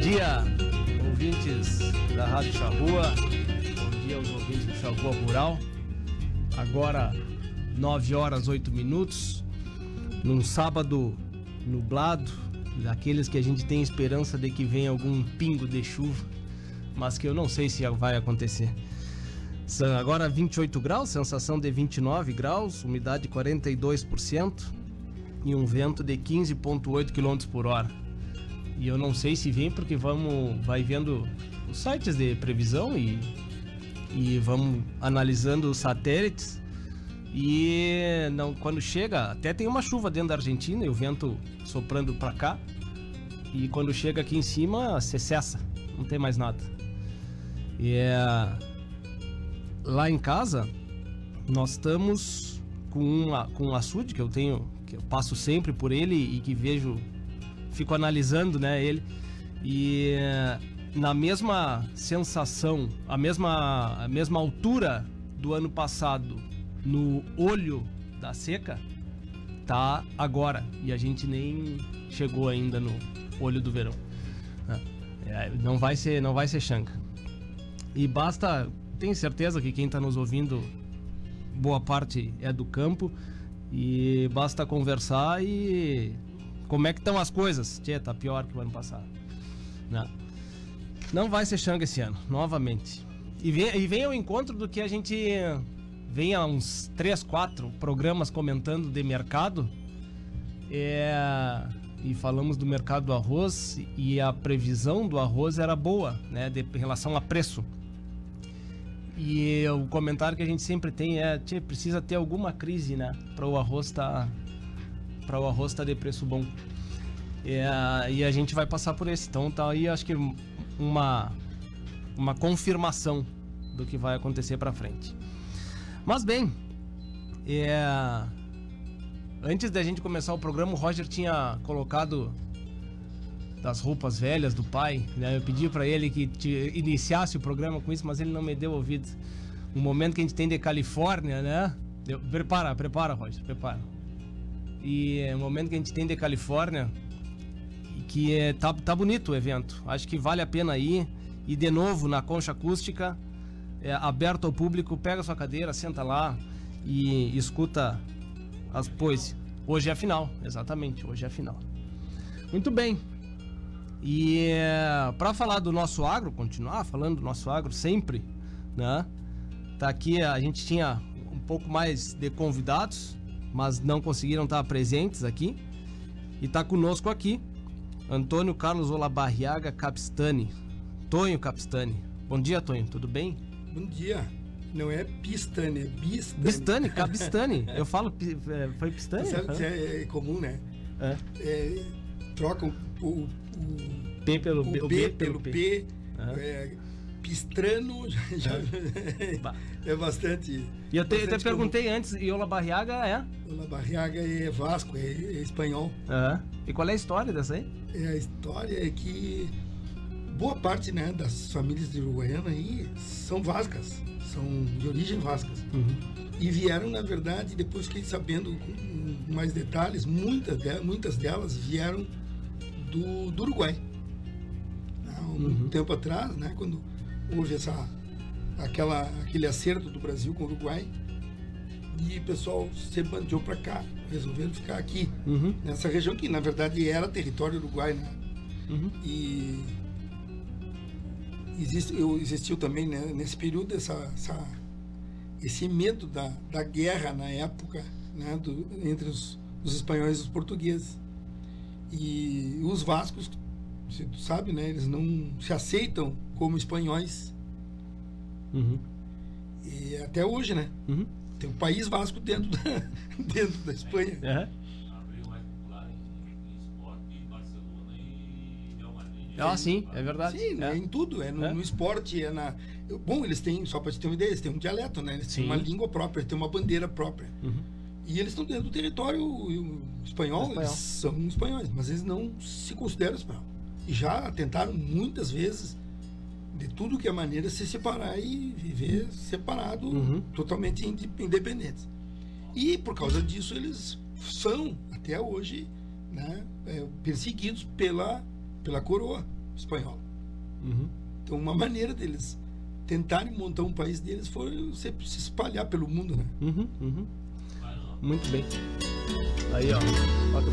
dia, ouvintes da Rádio Charrua. Bom dia aos ouvintes do Charrua Rural. Agora, 9 horas 8 minutos, num sábado nublado, daqueles que a gente tem esperança de que venha algum pingo de chuva, mas que eu não sei se vai acontecer. Agora 28 graus, sensação de 29 graus, umidade 42% e um vento de 15,8 km por hora. E eu não sei se vem porque vamos vai vendo os sites de previsão e, e vamos analisando os satélites. E não, quando chega, até tem uma chuva dentro da Argentina e o vento soprando para cá. E quando chega aqui em cima, se cessa, não tem mais nada. E é, lá em casa, nós estamos com, uma, com um açude que eu tenho, que eu passo sempre por ele e que vejo fico analisando, né, ele. E na mesma sensação, a mesma, a mesma altura do ano passado no olho da seca, tá agora. E a gente nem chegou ainda no olho do verão. É, não vai ser, não vai ser chanca. E basta, tenho certeza que quem está nos ouvindo, boa parte é do campo. E basta conversar e como é que estão as coisas? Tchê, tá pior que o ano passado. Não, não vai ser Xanga esse ano, novamente. E vem, e vem ao encontro do que a gente vem há uns 3, 4 programas comentando de mercado. É, e falamos do mercado do arroz e a previsão do arroz era boa, né, de em relação a preço. E o comentário que a gente sempre tem é, tchê, precisa ter alguma crise, né, para o arroz estar tá para o arroz tá de preço bom. É, e a gente vai passar por esse. Então tá aí, acho que uma, uma confirmação do que vai acontecer para frente. Mas bem, é, antes da gente começar o programa, o Roger tinha colocado das roupas velhas do pai. Né? Eu pedi para ele que iniciasse o programa com isso, mas ele não me deu ouvido. Um momento que a gente tem de Califórnia, né? prepara, prepara, Roger, prepara. E é um momento que a gente tem de Califórnia, que é, tá, tá bonito o evento. Acho que vale a pena ir. E de novo, na concha acústica, é, aberto ao público, pega sua cadeira, senta lá e escuta as poesias. Hoje é a final, exatamente, hoje é a final. Muito bem. E é, para falar do nosso agro, continuar falando do nosso agro sempre, né? Tá aqui, a gente tinha um pouco mais de convidados, mas não conseguiram estar presentes aqui. E está conosco aqui Antônio Carlos Olabarriaga Capistani. Tonho Capistani. Bom dia, Tonho, tudo bem? Bom dia. Não é Pistani, é Bistani. Bistani, Capistani. Eu falo, é, foi Pistani? Sabe, é, é, comum, né? É. é trocam o, o, P pelo o B, o B, B pelo P. P é, pistrano já, é. é bastante. E eu, te, eu te perguntei comum. antes, e Ola Barriaga é? Ola Barriaga é Vasco, é, é espanhol. Uhum. E qual é a história dessa aí? É, a história é que boa parte né, das famílias de Uruguaiana aí são vascas, são de origem vascas. Uhum. E vieram, na verdade, depois fiquei sabendo com mais detalhes, muitas, de, muitas delas vieram do, do Uruguai. Há um uhum. tempo atrás, né, quando houve essa, aquela, aquele acerto do Brasil com o Uruguai e o pessoal se bandeou para cá, resolveram ficar aqui, uhum. nessa região que na verdade era território uruguai, né? Uhum. E existe, eu, existiu também né, nesse período essa, essa, esse medo da, da guerra na época né, do, entre os, os espanhóis e os portugueses. E os vascos você sabe, né? Eles não se aceitam como espanhóis. Uhum. E até hoje, né? Uhum. Tem o País Vasco dentro da, dentro da Espanha. É. Ah, sim, é verdade. Sim, é. em tudo, é no, é no, esporte, é na. Bom, eles têm, só para te ter uma ideia, eles têm um dialeto, né? Eles sim. têm uma língua própria, eles têm uma bandeira própria. Uhum. E eles estão dentro do território espanhol, espanhol, eles são espanhóis, mas eles não se consideram espanhóis já tentaram muitas vezes de tudo que é maneira se separar e viver separado, uhum. totalmente independentes. E por causa disso eles são até hoje né, é, perseguidos pela, pela coroa. espanhola. Uhum. Então, uma maneira deles tentarem montar um país deles foi se, se espalhar pelo mundo, né? Uhum, uhum. Muito bem. Aí, ó. Toca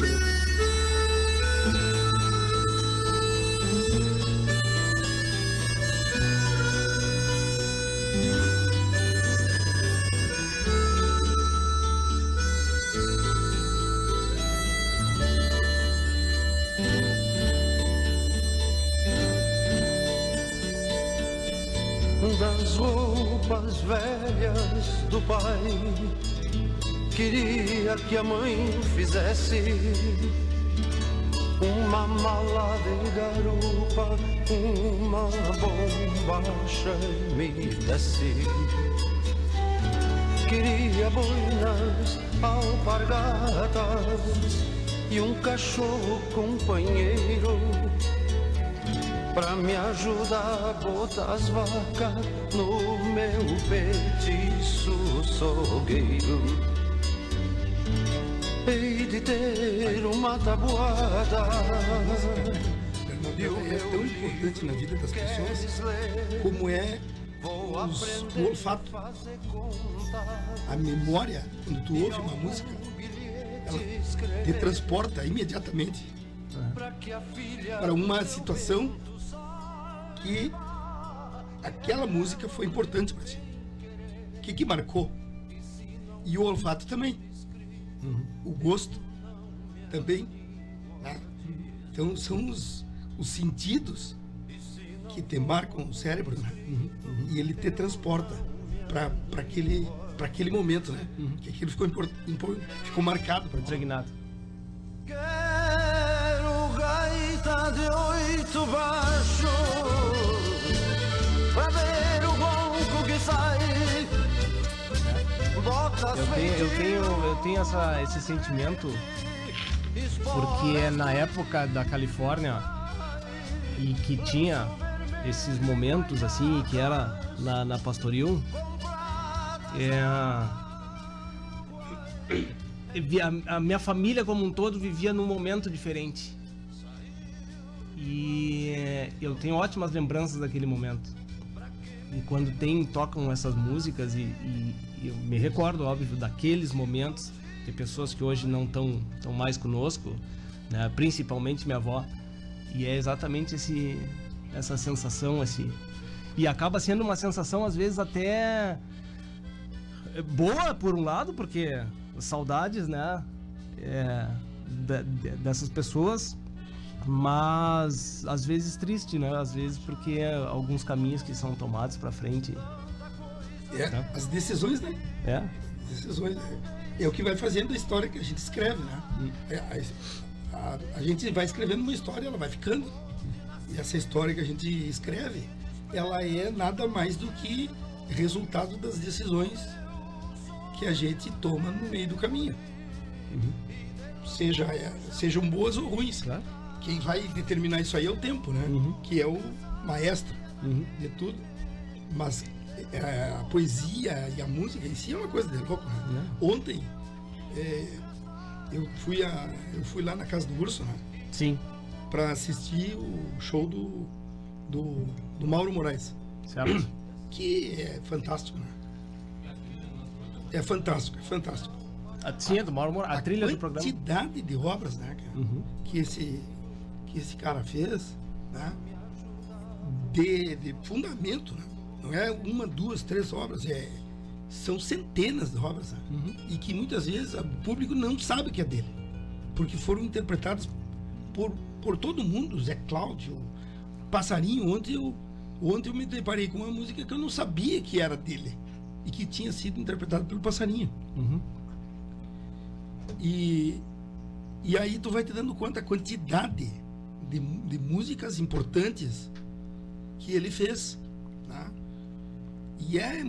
pai. Queria que a mãe fizesse uma mala de garupa, uma bombacha me desse. Queria boinas, alpargatas e um cachorro companheiro Pra me ajudar a botar as vacas no meu petiço sogueiro Hei de ter uma tabuada é tão importante na vida das pessoas como é os, o olfato. A memória, quando tu ouve uma música, ela te transporta imediatamente para uma situação que aquela música foi importante para ti. O que, que marcou? E o olfato também. Uhum. O gosto também. Né? Então são os, os sentidos que te marcam o cérebro né? uhum. Uhum. e ele te transporta para aquele, aquele momento, né? Uhum. Que aquilo ficou, import, import, ficou marcado. Impregnado. Quero gaita de oito baixos Eu tenho, eu tenho, eu tenho essa, esse sentimento porque na época da Califórnia e que tinha esses momentos assim, que era na, na Pastoril, é, a, a minha família como um todo vivia num momento diferente. E é, eu tenho ótimas lembranças daquele momento. E quando tem, tocam essas músicas, e, e eu me recordo, óbvio, daqueles momentos, de pessoas que hoje não estão tão mais conosco, né? principalmente minha avó. E é exatamente esse, essa sensação, esse. E acaba sendo uma sensação, às vezes, até boa, por um lado, porque saudades, né? É, de, de, dessas pessoas mas às vezes triste, né? Às vezes porque é alguns caminhos que são tomados para frente. É, né? as decisões, né? É. As decisões né? é o que vai fazendo a história que a gente escreve, né? Hum. É, a, a, a, gente vai escrevendo uma história, ela vai ficando. E essa história que a gente escreve, ela é nada mais do que resultado das decisões que a gente toma no meio do caminho. Uhum. Seja, é, sejam boas ou ruins. Claro quem vai determinar isso aí é o tempo, né? Uhum. Que é o maestro uhum. de tudo. Mas é, a poesia e a música em si é uma coisa de louco. Né? Uhum. Ontem é, eu, fui a, eu fui lá na casa do Urso, né? Sim. Para assistir o show do, do, do Mauro Moraes. Certo. Que é fantástico, né? É fantástico, é fantástico. A, é do Mauro Moraes, a, a trilha do programa. A quantidade de obras, né, cara? Uhum. Que esse que esse cara fez, né? De, de fundamento, né? Não é uma, duas, três obras, é, são centenas de obras, uhum. e que muitas vezes o público não sabe que é dele, porque foram interpretadas por, por todo mundo, Zé Cláudio, Passarinho, ontem eu, ontem eu me deparei com uma música que eu não sabia que era dele, e que tinha sido interpretada pelo Passarinho. Uhum. E, e aí tu vai te dando conta a quantidade de, de músicas importantes que ele fez. Né? E é,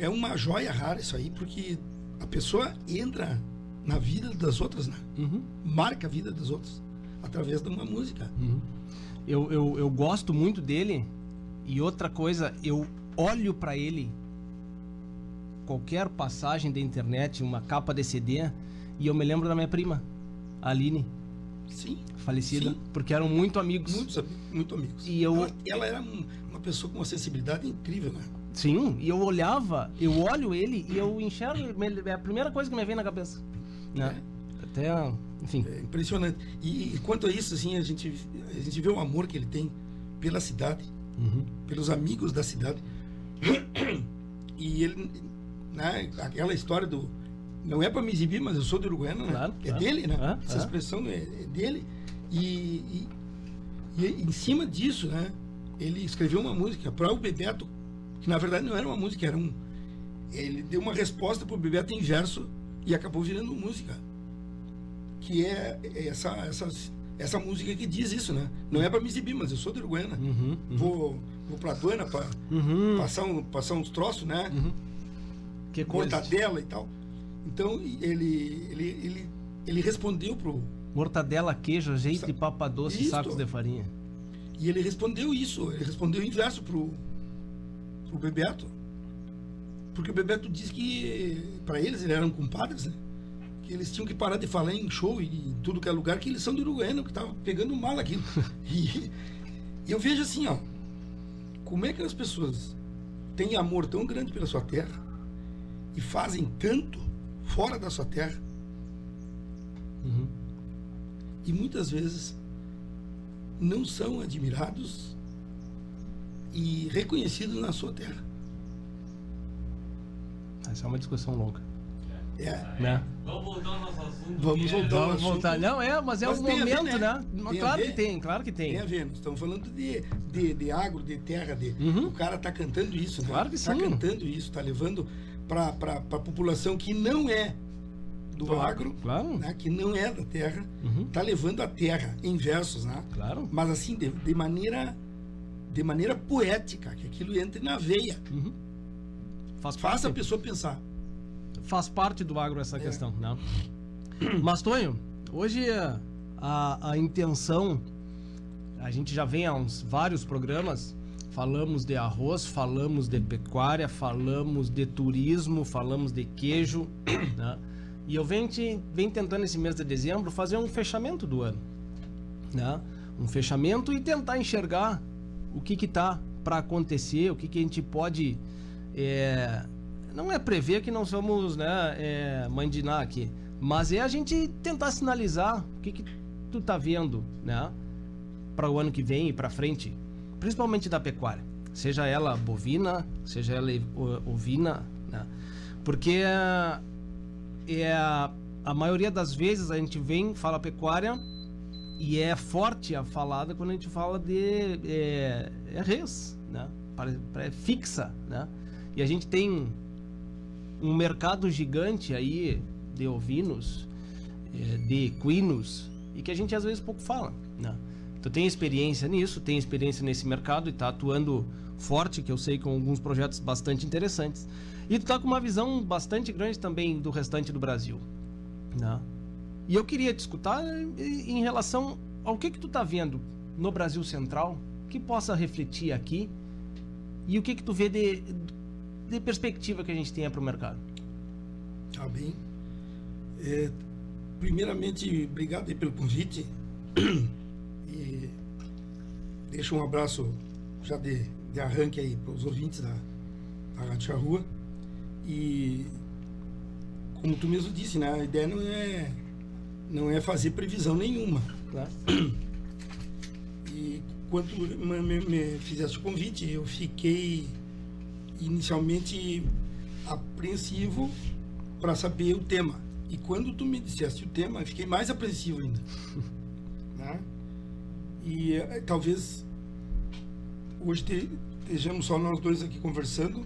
é uma joia rara isso aí, porque a pessoa entra na vida das outras, né? Uhum. marca a vida das outras através de uma música. Uhum. Eu, eu, eu gosto muito dele e outra coisa, eu olho para ele qualquer passagem da internet, uma capa de CD, e eu me lembro da minha prima, a Aline Sim. falecida, Sim. porque eram muito amigos. Muitos, muito amigos. E eu- ela, ela era um- uma pessoa com uma sensibilidade incrível, né? Sim, e eu olhava, eu olho ele e eu enxergo, é a primeira coisa que me vem na cabeça. Né? Até, enfim. É impressionante. E, e quanto a isso, assim, a gente, a gente vê o amor que ele tem pela cidade, Uhum. pelos amigos da cidade. E ele, né, aquela história do. Não é para me exibir, mas eu sou do Uruguaiana, né? Claro, é claro. dele, né? É, Essa é. expressão é, é dele. E, e, e em cima disso, né? Ele escreveu uma música para o Bebeto, que na verdade não era uma música, era um. Ele deu uma resposta para o Bebeto em verso e acabou virando música. Que é essa, essa, essa música que diz isso, né? Não é para me exibir, mas eu sou do Uruguaiana. Uhum, uhum. Vou, vou pra Duana para Uhum. passar, um, passar uns troços, né? Que coisa. Mortadela e tal. Então ele, ele, ele, ele respondeu pro. Mortadela, queijo, azeite, Sa- papa doce, Isto. sacos de farinha. E ele respondeu isso, ele respondeu em verso pro, pro Bebeto. Porque o Bebeto disse que, para eles, eles eram compadres, né? Que eles tinham que parar de falar em show e em tudo que é lugar, que eles são do Uruguaiano, que tava pegando mal aquilo. E, e eu vejo assim, ó, como é que as pessoas têm amor tão grande pela sua terra e fazem tanto fora da sua terra Uhum. e muitas vezes não são admirados e reconhecidos na sua terra. Essa é uma discussão longa. É, Né? Vamos voltar ao nosso assunto. Vamos é- voltar. ao Vamos assunto. voltar. Não, é, mas é Mas um a ver, momento, né? né? Mas Tem a claro ver. que tem, claro que tem. tem a ver, nós estamos falando de, de, de agro, de terra, de, Uhum. o cara tá cantando isso, né? Claro que Tá sim. cantando isso, tá levando para a população que não é do Do agro, claro. né? que não é da terra, Uhum. tá levando a terra em versos, né? Claro. Mas assim, de, de maneira de maneira poética, que aquilo entre na veia. Uhum. Faz Faça a parte, pessoa pensar. faz parte do agro É. essa questão, né? Mas, Tonho, hoje a, a intenção, a gente já vem há uns vários programas, falamos de arroz, falamos de pecuária, falamos de turismo, falamos de queijo, né? E eu venho, te, venho tentando esse mês de dezembro fazer um fechamento do ano, né? Um fechamento e tentar enxergar o que que tá para acontecer, o que que a gente pode é, não é prever que não somos né, é, Ná aqui, mas é a gente tentar sinalizar o que, que tu tá vendo né, para o ano que vem e para frente, principalmente da pecuária, seja ela bovina, seja ela ovina, né, porque é a, a maioria das vezes a gente vem fala pecuária e é forte a falada quando a gente fala de é, é res, né? Pare- pare- fixa, né? E a gente tem um mercado gigante aí de ovinos, eh, de equinos, e que a gente às vezes pouco fala, né? Tu tem experiência nisso, tem experiência nesse mercado e tá atuando forte, que eu sei com alguns projetos bastante interessantes. E tu tá com uma visão bastante grande também do restante do Brasil, né? E eu queria te escutar eh, em relação ao que que tu tá vendo no Brasil Central que possa refletir aqui e o que que tu vê de, de perspectiva que a gente tenha para o mercado. Tá bem. É, primeiramente, obrigado pelo convite. E deixo um abraço já de, de arranque aí para os ouvintes da, da Rádio Charrua. E como tu mesmo disse, né, a ideia não é, não é fazer previsão nenhuma. Claro. E quando me, me, me fizesse o convite, eu fiquei inicialmente apreensivo para saber o tema. E quando tu me disseste o tema, eu fiquei mais apreensivo ainda. né? E eh, talvez hoje te- estejamos só nós dois aqui conversando,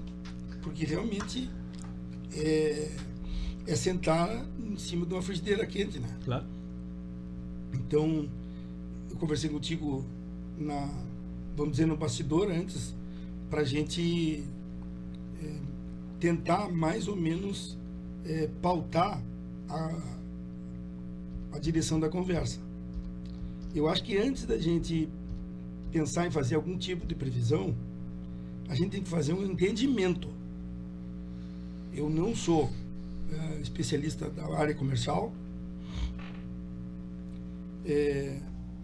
porque realmente é, é sentar em cima de uma frigideira quente, né? Claro. Então, eu conversei contigo na, vamos dizer, no bastidor antes, para a gente eh, tentar mais ou menos eh, pautar a, a direção da conversa. Eu acho que antes da gente pensar em fazer algum tipo de previsão, a gente tem que fazer um entendimento. Eu não sou eh, especialista da área comercial, é,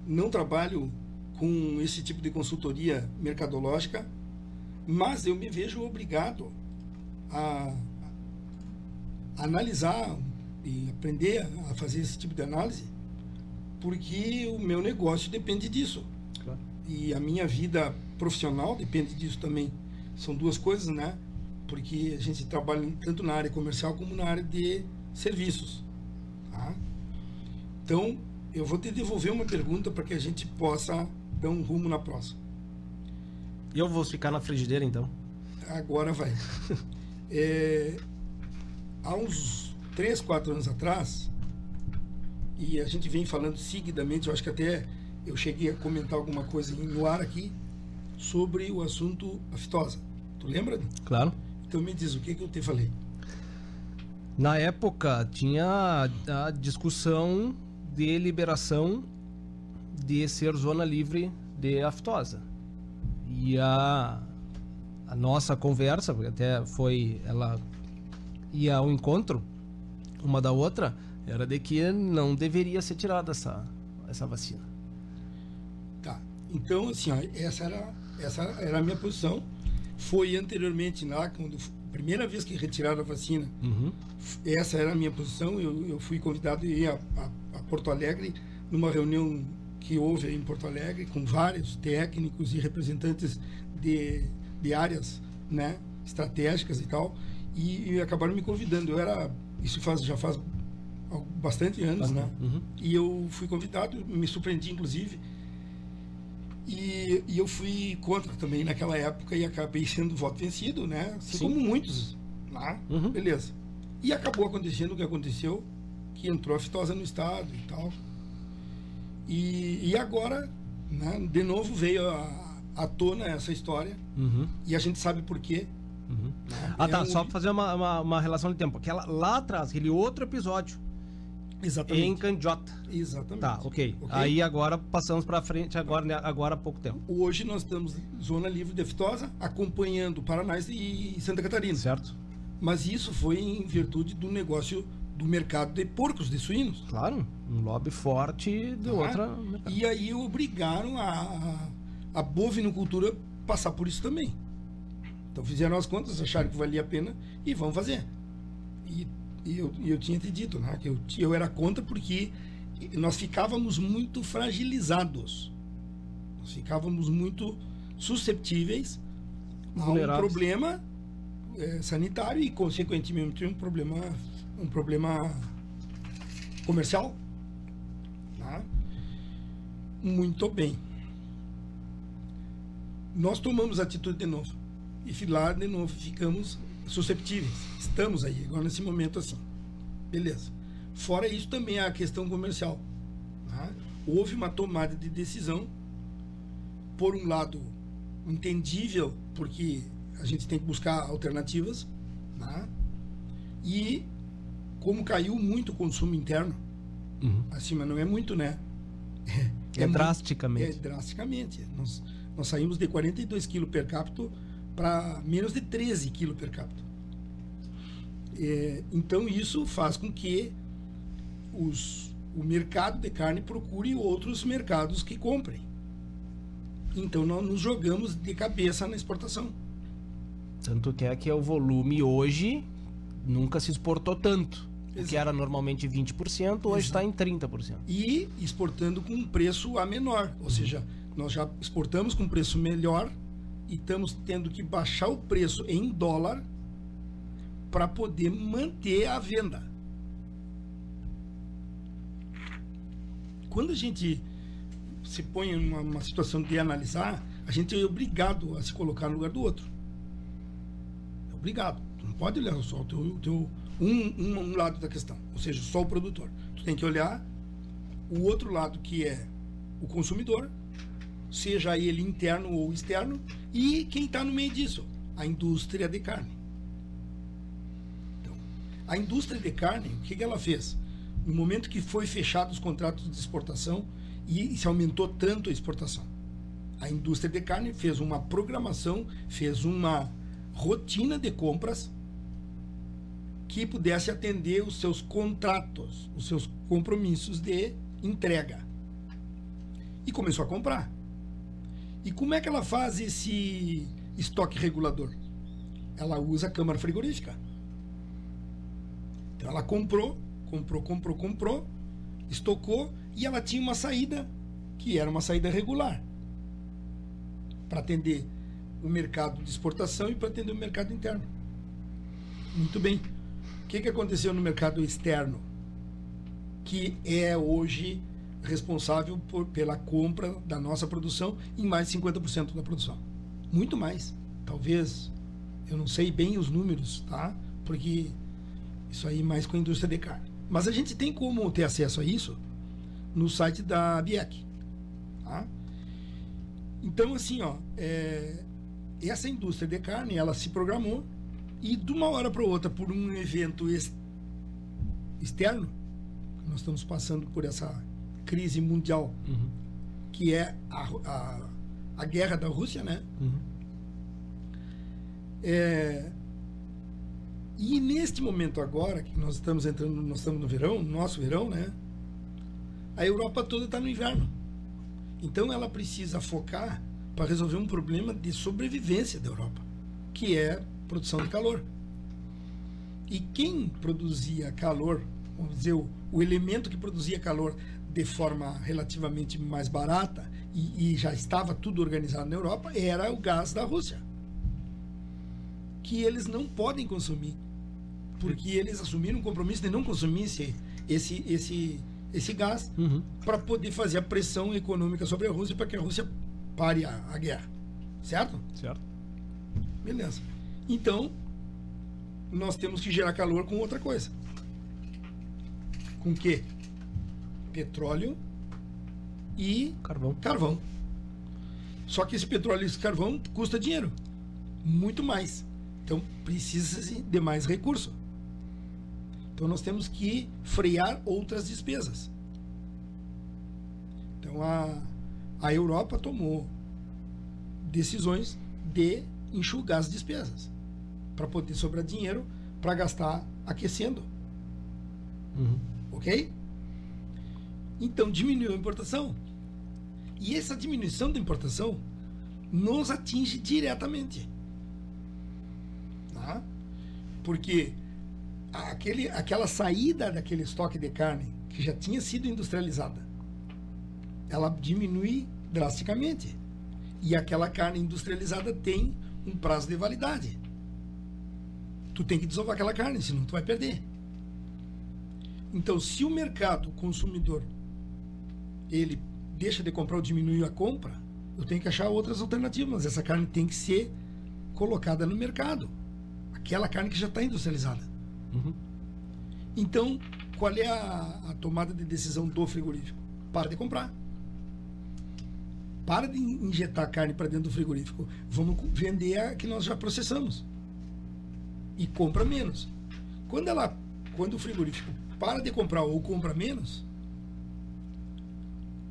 não trabalho com esse tipo de consultoria mercadológica, mas eu me vejo obrigado a, a analisar e aprender a fazer esse tipo de análise, porque o meu negócio depende disso. Claro. E a minha vida profissional depende disso também. São duas coisas, né? Porque a gente trabalha tanto na área comercial como na área de serviços. Tá? Então, eu vou te devolver uma pergunta para que a gente possa dar um rumo na próxima. Eu vou ficar na frigideira então. Agora vai. É, há uns 3, 4 anos atrás, e a gente vem falando seguidamente, eu acho que até eu cheguei a comentar alguma coisa no ar aqui, sobre o assunto aftosa. Tu lembra? Claro. Então me diz, o que, que eu te falei? Na época tinha a discussão de liberação de ser zona livre de aftosa. E a, a nossa conversa, porque até foi ela ia ao encontro uma da outra, era de que não deveria ser tirada essa, essa vacina. Tá. Então, assim, ó, essa era, essa era a minha posição. Foi anteriormente lá, quando primeira vez que retiraram a vacina, Uhum. essa era a minha posição. Eu, eu fui convidado a ir a, a, a Porto Alegre numa reunião que houve em Porto Alegre com vários técnicos e representantes de, de áreas né, estratégicas e tal. E, e acabaram me convidando. Eu era. Isso faz, já faz bastante anos, né? Uhum. E eu fui convidado, me surpreendi inclusive. E, e eu fui contra também naquela época e acabei sendo voto vencido, né? Assim Sim. como muitos. Né? Uhum. Beleza. E acabou acontecendo o que aconteceu, que entrou a fitosa no estado e tal. E, e agora, né, de novo veio a- à tona essa história Uhum. e a gente sabe por quê. Uhum. né? Ah, É tá. um- Só pra fazer uma, uma, uma relação de tempo. Aquela, lá atrás, aquele outro episódio, em Exatamente. Candiota. Exatamente. Tá, ok. Ok? Aí agora passamos pra frente, agora, né, agora há pouco tempo. Hoje nós estamos zona livre de aftosa, acompanhando Paraná e Santa Catarina. Certo? Mas isso foi em virtude do negócio do mercado de porcos, de suínos. Claro. Um lobby forte de Tá? outra. E aí obrigaram a, a, a bovinocultura passar por isso também. Então fizeram as contas, acharam que valia a pena e vão fazer. E, e eu, eu tinha te dito, né? Que eu, eu era contra porque nós ficávamos muito fragilizados. Nós ficávamos muito susceptíveis a um Vulneráveis. problema eh, sanitário e, consequentemente, um problema, um problema comercial. Tá? Muito bem. Nós tomamos atitude de novo. E lá de novo ficamos susceptíveis. Estamos aí, agora nesse momento assim. Beleza. Fora isso, também há a questão comercial. tá? Houve uma tomada de decisão, por um lado, entendível, porque a gente tem que buscar alternativas, tá? e como caiu muito o consumo interno, Uhum. acima não é muito, né? É, muito- drasticamente. é drasticamente. Nós, nós saímos de 42 quilos per capita para menos de 13 quilos per capita. É, então isso faz com que os, o mercado de carne procure outros mercados que comprem. Então nós nos jogamos de cabeça na exportação. Tanto que é que o volume hoje nunca se exportou tanto. O que era normalmente 20%, hoje está em 30%. e exportando com um preço a menor, ou seja, nós já exportamos com preço melhor e estamos tendo que baixar o preço em dólar para poder manter a venda. Quando a gente se põe em uma, situação de analisar, a gente é obrigado a se colocar no lugar do outro. É obrigado. Tu não pode olhar só o teu, teu- um, um, um lado da questão, ou seja, só o produtor. Tu tem que olhar o outro lado que é o consumidor, seja ele interno ou externo, e quem está no meio disso, a indústria de carne. A indústria de carne, o que, que ela fez? No momento que foi fechado os contratos de exportação e, e se aumentou tanto a exportação, a indústria de carne fez uma programação, fez uma rotina de compras que pudesse atender os seus contratos, os seus compromissos de entrega. e começou a comprar. E como é que ela faz esse estoque regulador? Ela usa a câmara frigorífica. Então ela comprou, comprou, comprou, comprou, estocou e ela tinha uma saída que era uma saída regular para atender o mercado de exportação e para atender o mercado interno. Muito bem. O que, que aconteceu no mercado externo? Que é hoje responsável por, pela compra da nossa produção em mais de 50% da produção. Muito mais. Talvez, eu não sei bem os números, tá? Porque isso aí mais com a indústria de carne. Mas a gente tem como ter acesso a isso no site da BIEC. Tá? Então, assim, ó, é, essa indústria de carne, ela se programou e de uma hora para outra, por um evento ex externo, nós estamos passando por essa crise mundial, uhum. que é a, a, a, guerra da Rússia, né? Uhum. É, e neste momento agora, que nós estamos entrando, nós estamos no verão, no nosso verão, né? A Europa toda está no inverno. Então ela precisa focar para resolver um problema de sobrevivência da Europa, que é produção de calor. E quem produzia calor, vamos dizer, o, o elemento que produzia calor de forma relativamente mais barata e, e já estava tudo organizado na Europa, era o gás da Rússia. Que eles não podem consumir porque eles assumiram um compromisso de não consumir esse, esse, esse, esse gás uhum. para poder fazer a pressão econômica sobre a Rússia para que a Rússia pare a, a, guerra. Certo? Certo. Beleza. Então, nós temos que gerar calor com outra coisa. Com que? Petróleo e carvão. carvão. Só que esse petróleo e esse carvão custa dinheiro. Muito mais. Então precisa de mais recurso. Então nós temos que frear outras despesas. Então a, a Europa tomou decisões de enxugar as despesas para poder sobrar dinheiro para gastar aquecendo. Uhum. Ok? Então diminuiu a importação. E essa diminuição da importação nos atinge diretamente. Tá? Porque aquele, aquela saída daquele estoque de carne que já tinha sido industrializada, ela diminui drasticamente. E aquela carne industrializada tem um prazo de validade. Tu tem que desovar aquela carne, senão tu vai perder. Então, se o mercado consumidor ele deixa de comprar ou diminui a compra, eu tenho que achar outras alternativas. Essa carne tem que ser colocada no mercado. Aquela carne que já está industrializada. Uhum. Então, qual é a, a, tomada de decisão do frigorífico? Para de comprar. Para de injetar carne para dentro do frigorífico. Vamos vender a que nós já processamos. E compra menos. Quando ela, quando o frigorífico para de comprar ou compra menos,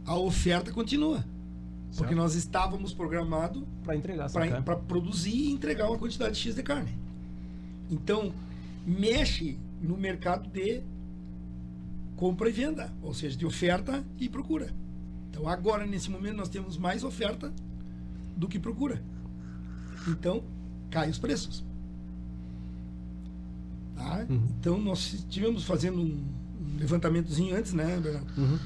a oferta continua. Certo. Porque nós estávamos programados para entregar para produzir e entregar uma quantidade X de carne. Então, mexe no mercado de compra e venda, ou seja, de oferta e procura. Então, agora, nesse momento, nós temos mais oferta do que procura. Então, cai os preços. Tá? Uhum. Então, nós estivemos fazendo um, um levantamentozinho antes, né? Uhum.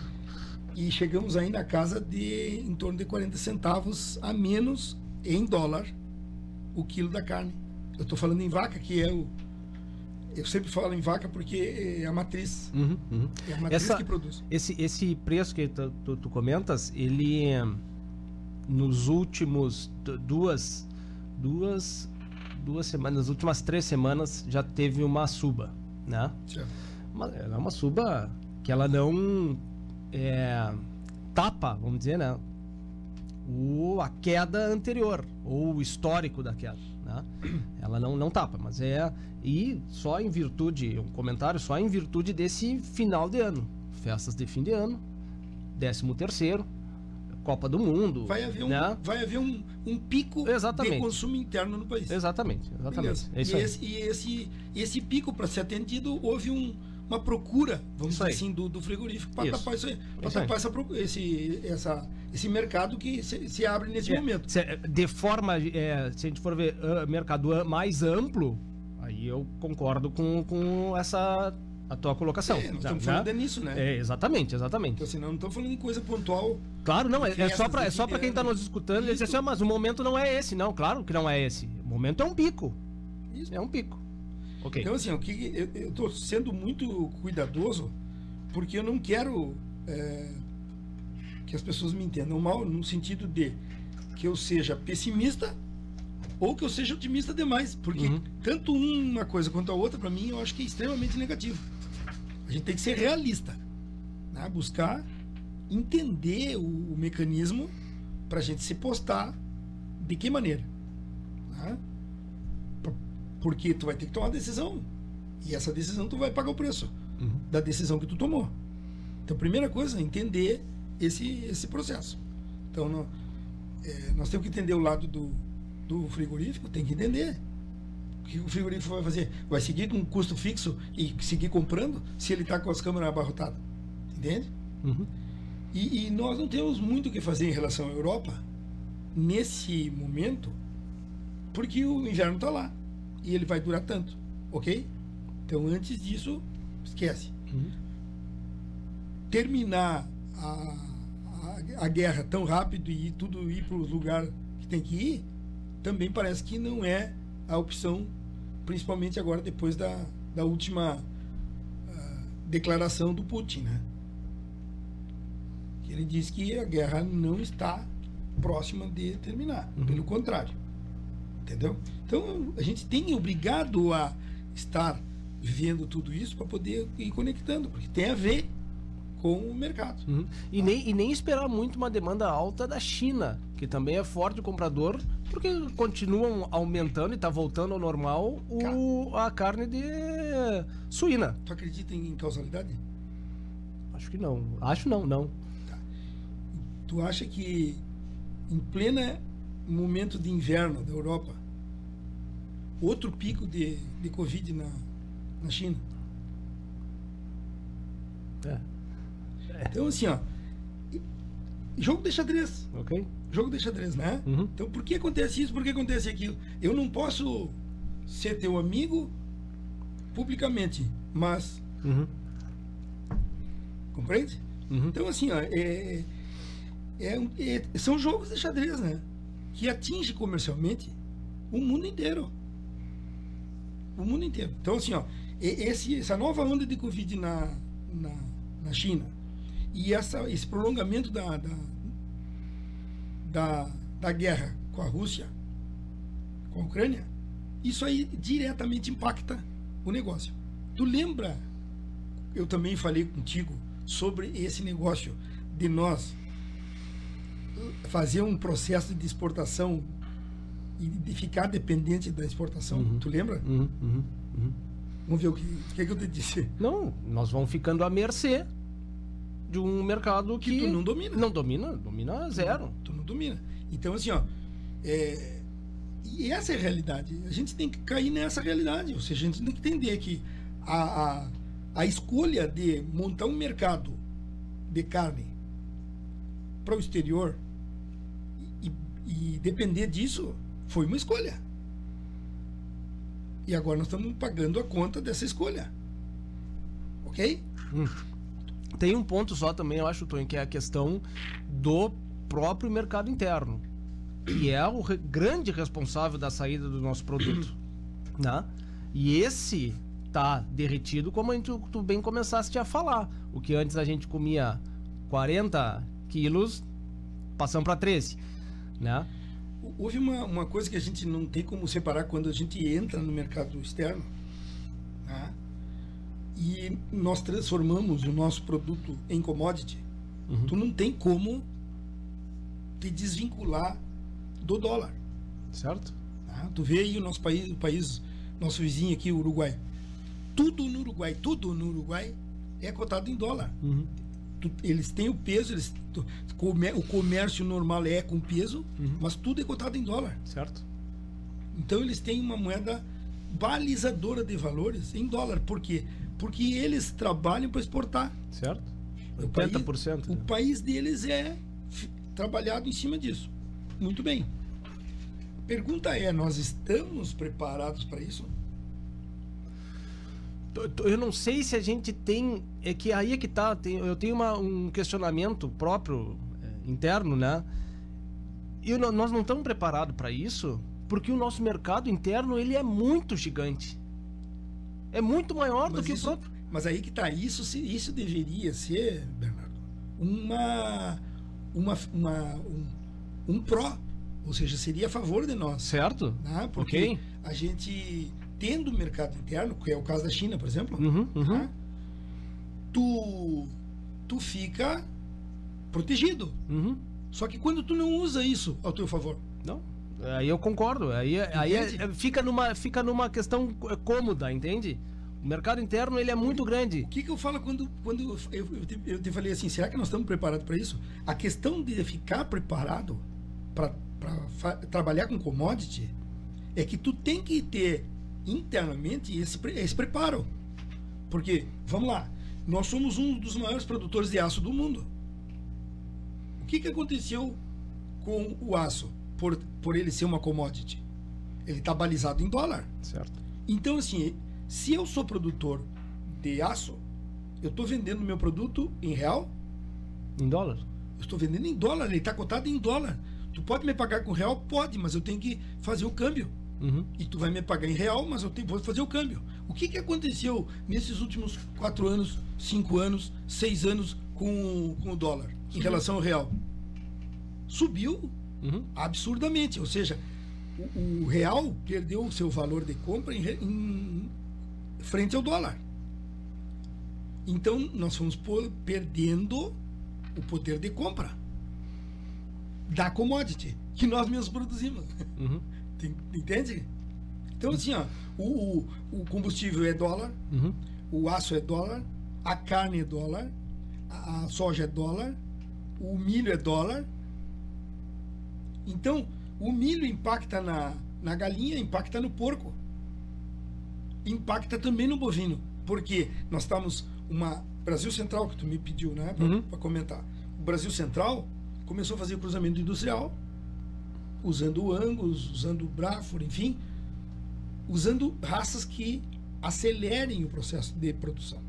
E chegamos aí na casa de em torno de 40 centavos a menos em dólar o quilo da carne. Eu estou falando em vaca, que é o, eu sempre falo em vaca porque é a matriz. Uhum, uhum. É a matriz Essa, que produz. Esse, esse preço que tu, tu, tu, comentas, ele nos últimos duas duas duas semanas, nas últimas três semanas já teve uma suba, né? Certo. É uma suba que ela não é, tapa, vamos dizer, né? O, a queda anterior ou o histórico da queda. Né? Ela não, não tapa, mas é. E só em virtude, um comentário, só em virtude desse final de ano. Festas de fim de ano, 13 terceiro, Copa do Mundo. Vai haver um, né? vai haver um, um pico exatamente. de consumo interno no país. Exatamente, exatamente. É e, esse, e esse, esse pico, para ser atendido, houve um, uma procura, vamos Isso dizer aí. assim, do, do frigorífico para tapar isso Isso tapar essa, esse, essa, esse mercado que se, se abre nesse É, momento. de forma, é, se a gente for ver ah, mercado mais amplo, aí eu concordo com, com essa a tua colocação. É, nós estamos falando nisso, né? É, exatamente, exatamente. Então, assim, não estamos falando em coisa pontual. Claro, não, é, é só pra, é de só pra quem tá inverno. nos escutando e dizer assim. "Ah, mas o momento não é esse. Não, claro que não é esse. O momento é um pico. Isso. É um pico. Ok. Então, assim, o que eu, tô sendo muito cuidadoso porque eu não quero é, que as pessoas me entendam mal no sentido de que eu seja pessimista ou que eu seja otimista demais, porque Uhum. tanto uma coisa quanto a outra para mim eu acho que é extremamente negativo. A gente tem que ser realista, né? buscar entender o, o mecanismo para a gente se postar de que maneira, né? Porque tu vai ter que tomar uma decisão e essa decisão tu vai pagar o preço Uhum. da decisão que tu tomou. Então, primeira coisa, entender esse, esse processo. Então, é, nós temos que entender o lado do, do frigorífico, tem que entender. O que o frigorífico vai fazer? Vai seguir com um custo fixo e seguir comprando se ele está com as câmeras abarrotadas. Entende? Uhum. E, e nós não temos muito o que fazer em relação à Europa nesse momento, porque o inverno está lá e ele vai durar tanto, ok? Então, antes disso, esquece. Uhum. Terminar a, a, a guerra tão rápido e tudo ir para o lugar que tem que ir, também parece que não é a opção, principalmente agora depois da, da última ah, declaração do Putin, né? Ele diz que a guerra não está próxima de terminar, Uhum. pelo contrário, entendeu? Então a gente tem obrigado a estar vivendo tudo isso para poder ir conectando, porque tem a ver com o mercado. Uhum. E, nem, e nem esperar muito uma demanda alta da China, que também é forte comprador, porque continuam aumentando e tá voltando ao normal o, a carne de suína. Tu acredita em causalidade? Acho que não. Acho não, não. Tu acha que em plena momento de inverno da Europa, outro pico de, de Covid na, na China? É, Então, assim, ó. Jogo de xadrez. ok? Jogo de xadrez, né? Uhum. Então, por que acontece isso? Por que acontece aquilo? Eu não posso ser teu amigo publicamente, mas. Uhum. Compreende? Uhum. Então, assim, ó, é, é um- é- são jogos de xadrez, né? Que atinge comercialmente o mundo inteiro. O mundo inteiro. Então, assim, ó, esse, essa nova onda de Covid na, na, na China e essa, esse prolongamento da, da, da, da guerra com a Rússia, com a Ucrânia, isso aí diretamente impacta o negócio. Tu lembra? Eu também falei contigo sobre esse negócio de nós fazer um processo de exportação e de ficar dependente da exportação. Uhum. Tu lembra? Uhum. Uhum. Uhum. Vamos ver o que, o que, que eu te disse. Não, nós vamos ficando à mercê de um mercado que, Que tu não domina. Não domina, domina zero. Tu não domina. Então, assim, ó. é, E essa é a realidade. A gente tem que cair nessa realidade. Ou seja, a gente tem que entender que a, a, a escolha de montar um mercado de carne para o exterior e, e depender disso foi uma escolha. E agora nós estamos pagando a conta dessa escolha. Ok? Tem um ponto só também, eu acho, Tony, que é a questão do próprio mercado interno. Que é o re- grande responsável da saída do nosso produto. né? E esse tá derretido, como gente, tu bem começaste a falar. O que antes a gente comia 40 quilos, passamos para 13. Né? Houve uma, uma coisa que a gente não tem como separar quando a gente entra no mercado externo. E nós transformamos o nosso produto em commodity. Uhum. Tu não tem como te desvincular do dólar. Certo? tá? Tu vê aí o nosso país, o país, nosso vizinho aqui, o Uruguai. Tudo no Uruguai, tudo no Uruguai é cotado em dólar. Uhum. Tu- eles têm o peso, eles, tu- come- o comércio normal é com peso, Uhum. mas tudo é cotado em dólar. Certo? Então eles têm uma moeda balizadora de valores em dólar. Por quê? Porque eles trabalham para exportar. Certo? O 80%. país, o né? país deles é trabalhado em cima disso. Muito bem. Pergunta é: nós estamos preparados para isso? Eu não sei se a gente tem. É que aí é que tá. tem- eu tenho uma- um questionamento próprio, é, interno, né? E nó- nós não estamos preparados para isso porque o nosso mercado interno ele é muito gigante. É muito maior do Mas que isso- o próprio. Mas aí que tá, isso, se- isso deveria ser, Bernardo, uma, uma, uma- um, um pró, ou seja, seria a favor de nós. Certo? Né? Porque Ok. a gente, tendo mercado interno, que é o caso da China, por exemplo, Uhum, uhum. tá? tu, tu fica protegido. Uhum. Só que quando tu não usa isso ao teu favor. Aí eu concordo. Aí, é- aí é- fica, numa, fica numa questão cômoda, entende? O mercado interno ele é muito grande. O que, que eu falo quando, quando eu, eu, te, eu te falei assim, será que nós estamos preparados para isso? A questão de ficar preparado para trabalhar com commodity é que tu tem que ter internamente esse, esse preparo. Porque, vamos lá, nós somos um dos maiores produtores de aço do mundo. O que, que aconteceu com o aço por, por ele ser uma commodity? Ele está balizado em dólar. Certo. Então, assim, se eu sou produtor de aço, eu estou vendendo meu produto em real, Em dólar? eu estou vendendo em dólar, ele está cotado em dólar. Tu pode me pagar com real? Pode, mas eu tenho que fazer o câmbio. Uhum. E tu vai me pagar em real, mas eu tenho, vou fazer o câmbio. O que, que aconteceu nesses últimos quatro anos, cinco anos, seis anos com, com o dólar em relação ao real? Subiu Uhum. absurdamente. Ou seja, o, o real perdeu o seu valor de compra em, em frente ao dólar. Então, nós fomos po- perdendo o poder de compra da commodity que nós mesmos produzimos. Uhum. Entende? Então, assim, ó, o, o, o combustível é dólar, Uhum. o aço é dólar, a carne é dólar, a, a soja é dólar, o milho é dólar. Então, o milho impacta na, na galinha, impacta no porco. Impacta também no bovino. Porque nós estamos uma Brasil Central que tu me pediu, né, para Uhum. comentar. O Brasil Central começou a fazer cruzamento industrial usando o Angus, usando o Braford, enfim, usando raças que acelerem o processo de produção.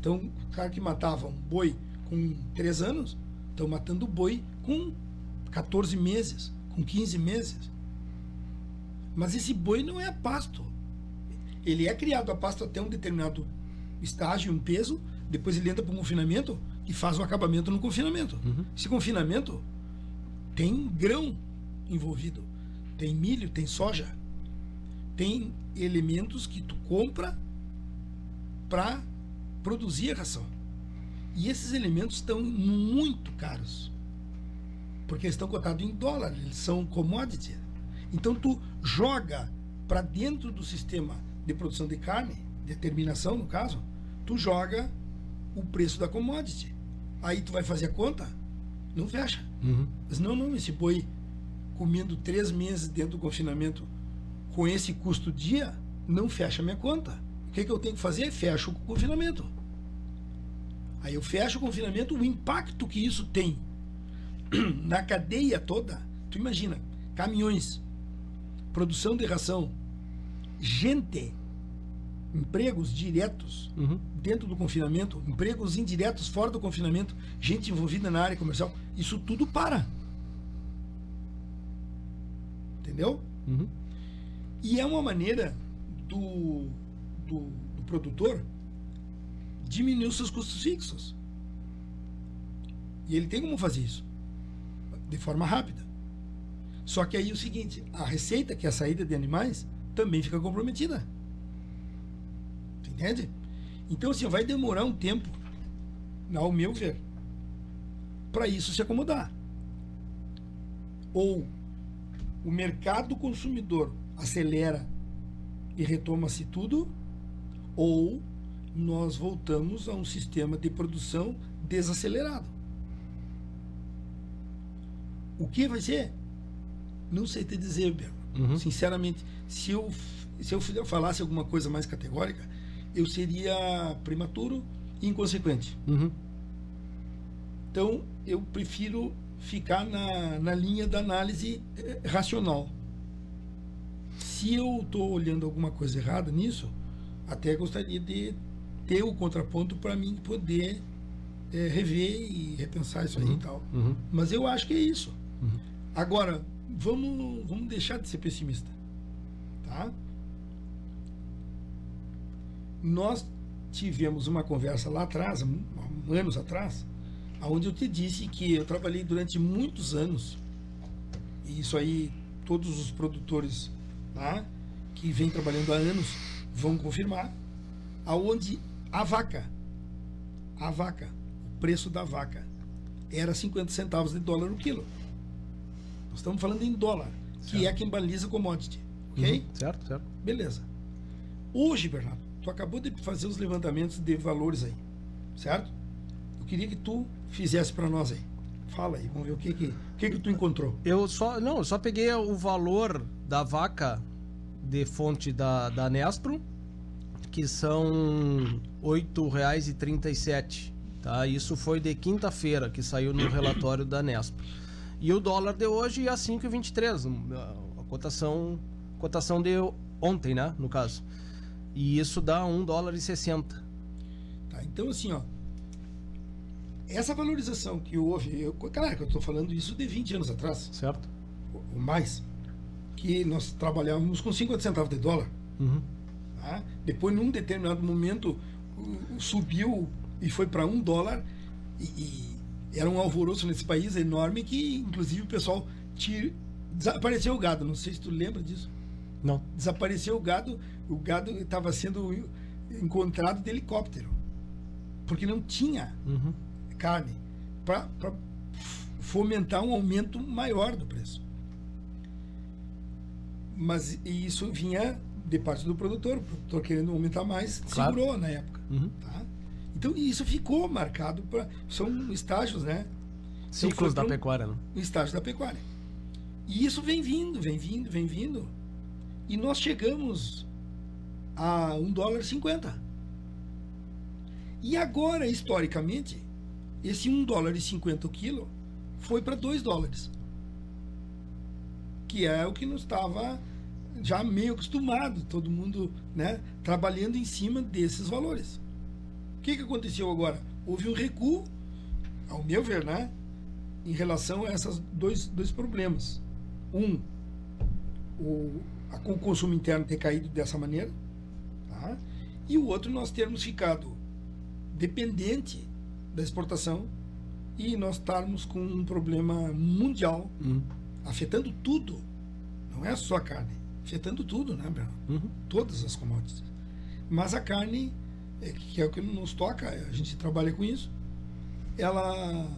Então, o cara que matava um boi com 3 anos, estão matando boi com 14 meses, com 15 meses. Mas esse boi não é a pasto. Ele é criado a pasto até um determinado estágio, um peso, depois ele entra para um confinamento e faz o acabamento no confinamento. Esse confinamento tem grão envolvido, tem milho, tem soja, tem elementos que tu compra para produzir a ração. E esses elementos estão muito caros. Porque eles estão cotados em dólar, eles são commodity. Então tu joga para dentro do sistema de produção de carne, determinação no caso, tu joga o preço da commodity. Aí tu vai fazer a conta, não fecha. Uhum. Mas não, não, esse boi comendo três meses dentro do confinamento com esse custo dia, não fecha a minha conta. O que, que eu tenho que fazer? Fecho o confinamento. Aí eu fecho o confinamento, o impacto que isso tem na cadeia toda, tu imagina, caminhões, produção de ração, gente, empregos diretos Uhum. dentro do confinamento, empregos indiretos fora do confinamento, gente envolvida na área comercial, isso tudo para. Entendeu? Uhum. E é uma maneira do, do, do produtor diminuir os seus custos fixos. E ele tem como fazer isso de forma rápida. Só que aí é o seguinte, a receita, que é a saída de animais, também fica comprometida. Entende? Então, assim, vai demorar um tempo, ao meu ver, para isso se acomodar. Ou o mercado consumidor acelera e retoma-se tudo, ou nós voltamos a um sistema de produção desacelerado. O que vai ser? Não sei te dizer, Belo. Uhum. Sinceramente, se eu, se eu falasse alguma coisa mais categórica, eu seria prematuro e inconsequente. Uhum. Então, eu prefiro ficar na, na linha da análise eh, racional. Se eu estou olhando alguma coisa errada nisso, até gostaria de ter o contraponto para mim poder eh, rever e repensar isso aí e tal. Uhum. Mas eu acho que é isso. Agora, vamos, vamos deixar de ser pessimista. Tá? Nós tivemos uma conversa lá atrás, anos atrás, onde eu te disse que eu trabalhei durante muitos anos, e isso aí todos os produtores tá, que vêm trabalhando há anos vão confirmar, aonde a vaca, a vaca, o preço da vaca era 50 centavos de dólar o quilo. Nós estamos falando em dólar, que é quem baliza commodity, ok? Uhum. Certo, certo. Beleza. Hoje, Bernardo, tu acabou de fazer os levantamentos de valores aí, certo? Eu queria que tu fizesse para nós aí. Fala aí, vamos ver o que que, o que que tu encontrou. Eu só, não, eu só peguei o valor da vaca de fonte da, da Nespro, que são R$ 8,37, tá? Isso foi de quinta-feira que saiu no relatório da Nespro. E o dólar de hoje é a 5,23, um, a cotação cotação de ontem, né, no caso. E isso dá 1 dólar e 60. Tá? Então, assim, ó, essa valorização que houve, eu, claro que eu estou falando isso de 20 anos atrás, Certo? ou mais, que nós trabalhávamos com 50 centavos de dólar. Uhum. tá? Depois, num determinado momento, subiu e foi para um dólar e, e era um alvoroço nesse país enorme que, inclusive, o pessoal tira, desapareceu o gado. Não sei se tu lembra disso. Não. Desapareceu o gado, o gado estava sendo encontrado de helicóptero, porque não tinha Uhum. carne para fomentar um aumento maior do preço. Mas e isso vinha de parte do produtor, o produtor querendo aumentar mais, Claro. segurou na época. Uhum. Tá? Então isso ficou marcado para são estágios, né? Ciclos da pecuária, né? o estágio da pecuária. E isso vem vindo, vem vindo, vem vindo. E nós chegamos a um dólar e 50. E agora, historicamente, esse um dólar e 50 o quilo foi para 2 dólares. Que é o que nos estava já meio acostumado, todo mundo né, trabalhando em cima desses valores. O que, que aconteceu agora? Houve um recuo, ao meu ver, né? em relação a esses dois, dois problemas. Um, o, a- o consumo interno ter caído dessa maneira, tá? e o outro, nós termos ficado dependente da exportação e nós estarmos com um problema mundial Uhum. afetando tudo. Não é só a carne, afetando tudo, né, Bernardo? Uhum. Todas as commodities. Mas a carne, é, que é o que nos toca, a gente trabalha com isso, ela,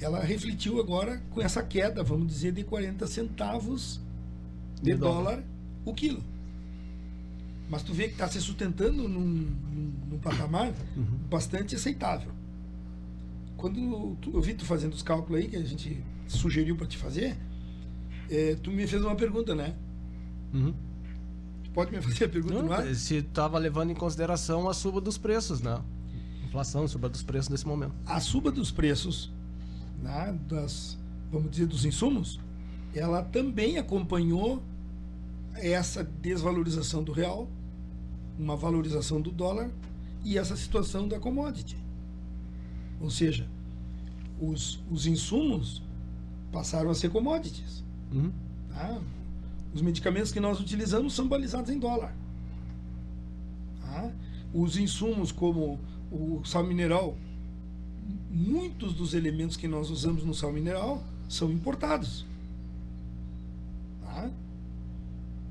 ela refletiu agora com essa queda, vamos dizer, de 40 centavos de, De dólar. dólar. o quilo. Mas tu vê que está se sustentando num, num, num patamar bastante aceitável. Quando tu- eu vi tu fazendo os cálculos aí, que a gente sugeriu para te fazer, é, tu me fez uma pergunta, né? Uhum. Pode me fazer a pergunta? Não, se estava levando em consideração a suba dos preços, né? Inflação, suba dos preços nesse momento. a suba dos preços né, das, vamos dizer, dos insumos, ela também acompanhou essa desvalorização do real, uma valorização do dólar e essa situação da commodity. Ou seja, os, os insumos passaram a ser commodities. Uhum. tá? Os medicamentos que nós utilizamos são balizados em dólar. tá? Os insumos como o sal mineral, muitos dos elementos que nós usamos no sal mineral são importados. Tá?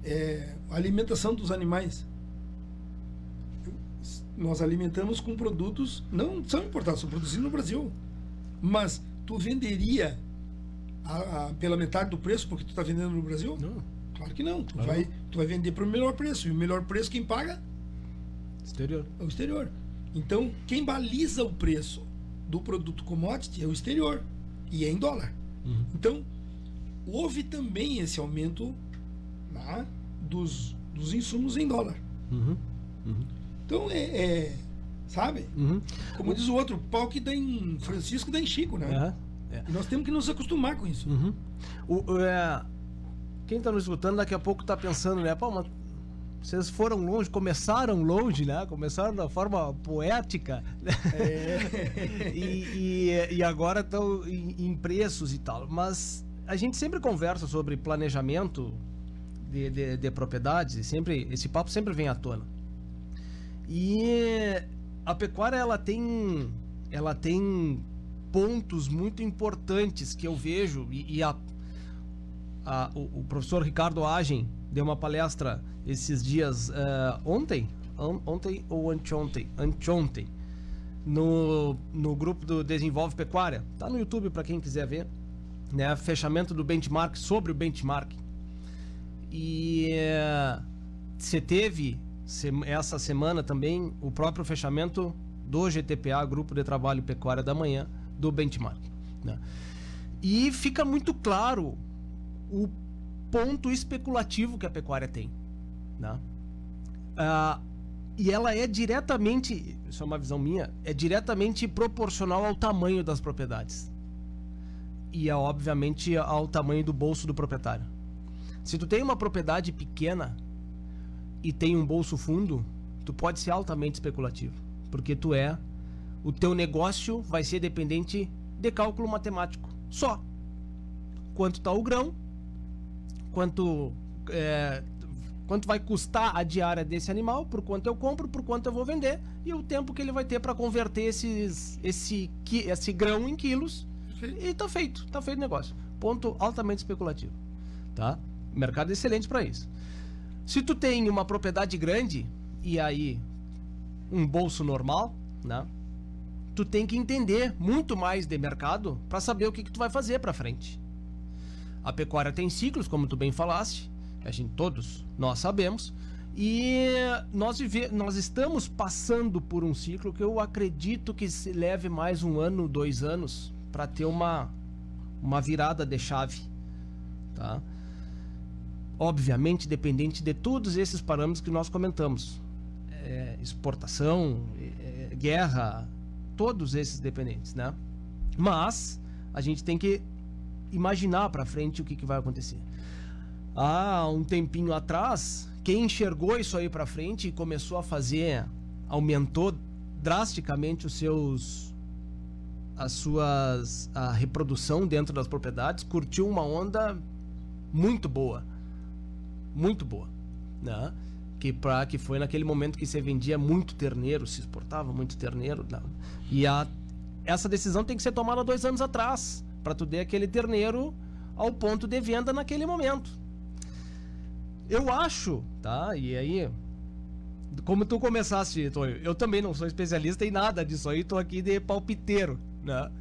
É, a alimentação dos animais. Nós alimentamos com produtos, não são importados, são produzidos no Brasil. Mas tu venderia a- a- pela metade do preço porque tu está vendendo no Brasil? Não, Claro que não. Tu, Claro. vai, tu vai vender para o melhor preço. E o melhor preço quem paga exterior. é o exterior. Então, quem baliza o preço do produto commodity é o exterior. E é em dólar. Uhum. Então, houve também esse aumento né, dos, dos insumos em dólar. Uhum. Uhum. Então, é, é sabe? Uhum. Como diz o outro, pau que dá em Francisco dá em Chico, né? É, é. E nós temos que nos acostumar com isso. Uhum. O, é, quem está nos escutando daqui a pouco está pensando, né? Pô, mas vocês foram longe, começaram longe, né? Começaram da forma poética. né? É. e, e, e agora estão em, em preços e tal. Mas a gente sempre conversa sobre planejamento de, de, de propriedades, e sempre, esse papo sempre vem à tona. E a pecuária ela tem, ela tem pontos muito importantes que eu vejo e, e a, a- o, o professor Ricardo Agen deu uma palestra esses dias eh, ontem, On- ontem ou anteontem, anteontem, no, no grupo do Desenvolve Pecuária. Tá no YouTube para quem quiser ver, né? Fechamento do benchmark sobre o benchmark. E eh, você teve sem- essa semana também o próprio fechamento do GTPA, Grupo de Trabalho Pecuária da Manhã, do benchmark. né? E fica muito claro o ponto especulativo que a pecuária tem. Né? Ah, e ela é diretamente, isso é uma visão minha, é diretamente proporcional ao tamanho das propriedades. E é obviamente ao tamanho do bolso do proprietário. Se tu tem uma propriedade pequena e tem um bolso fundo, tu pode ser altamente especulativo, porque tu é o teu negócio vai ser dependente de cálculo matemático. Só. Quanto está o grão, quanto é, quanto vai custar a diária desse animal, por quanto eu compro, por quanto eu vou vender e o tempo que ele vai ter para converter esses, esse, esse grão em quilos e tá feito, tá feito o negócio. Ponto altamente especulativo, tá? Mercado excelente para isso. Se tu tem uma propriedade grande e aí um bolso normal, né? Tu tem que entender muito mais de mercado para saber o que, que tu vai fazer para frente. A pecuária tem ciclos, como tu bem falaste, a gente todos nós sabemos, e nós vive, nós estamos passando por um ciclo que eu acredito que se leve mais um ano, dois anos para ter uma uma virada de chave, tá? Obviamente dependente de todos esses parâmetros que nós comentamos, É, exportação, é, é, guerra, todos esses dependentes, né? Mas a gente tem que imaginar para frente o que, que vai acontecer. Há um tempinho atrás, quem enxergou isso aí para frente e começou a fazer, aumentou drasticamente os seus as suas a reprodução dentro das propriedades, curtiu uma onda muito boa. Muito boa, né? Que para que foi naquele momento que se vendia muito terneiro, se exportava muito terneiro, né? E a essa decisão tem que ser tomada dois anos atrás, para tu ter aquele terneiro ao ponto de venda naquele momento. Eu acho, tá? E aí, como tu começaste, Tonho, eu também não sou especialista em nada disso aí, tô aqui de palpiteiro, né?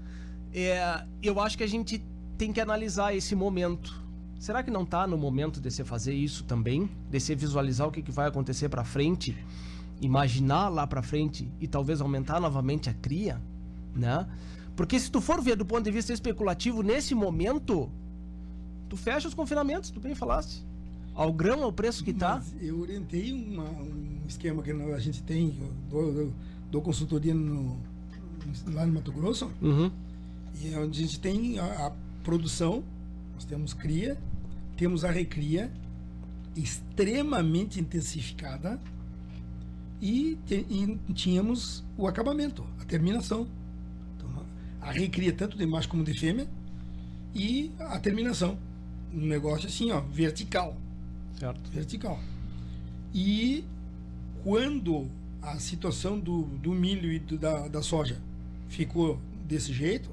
É, eu acho que a gente tem que analisar esse momento. Será que não tá no momento de você fazer isso também? De você visualizar o que, que vai acontecer para frente? Imaginar lá para frente e talvez aumentar novamente a cria? né? Porque se tu for ver do ponto de vista especulativo nesse momento, tu fecha os confinamentos, tu bem falaste. Ao grão, ao preço que tá. Mas eu orientei uma- um esquema que a gente tem, eu dou, dou- dou consultoria no, lá no Mato Grosso, Uhum. e é onde a gente tem a, a produção, nós temos cria, temos a recria extremamente intensificada e, te- e tínhamos o acabamento, a terminação. A recria tanto de macho como de fêmea e a terminação. Um negócio assim, ó, vertical Certo. vertical. E quando a situação do, do milho e do- da, da soja ficou desse jeito,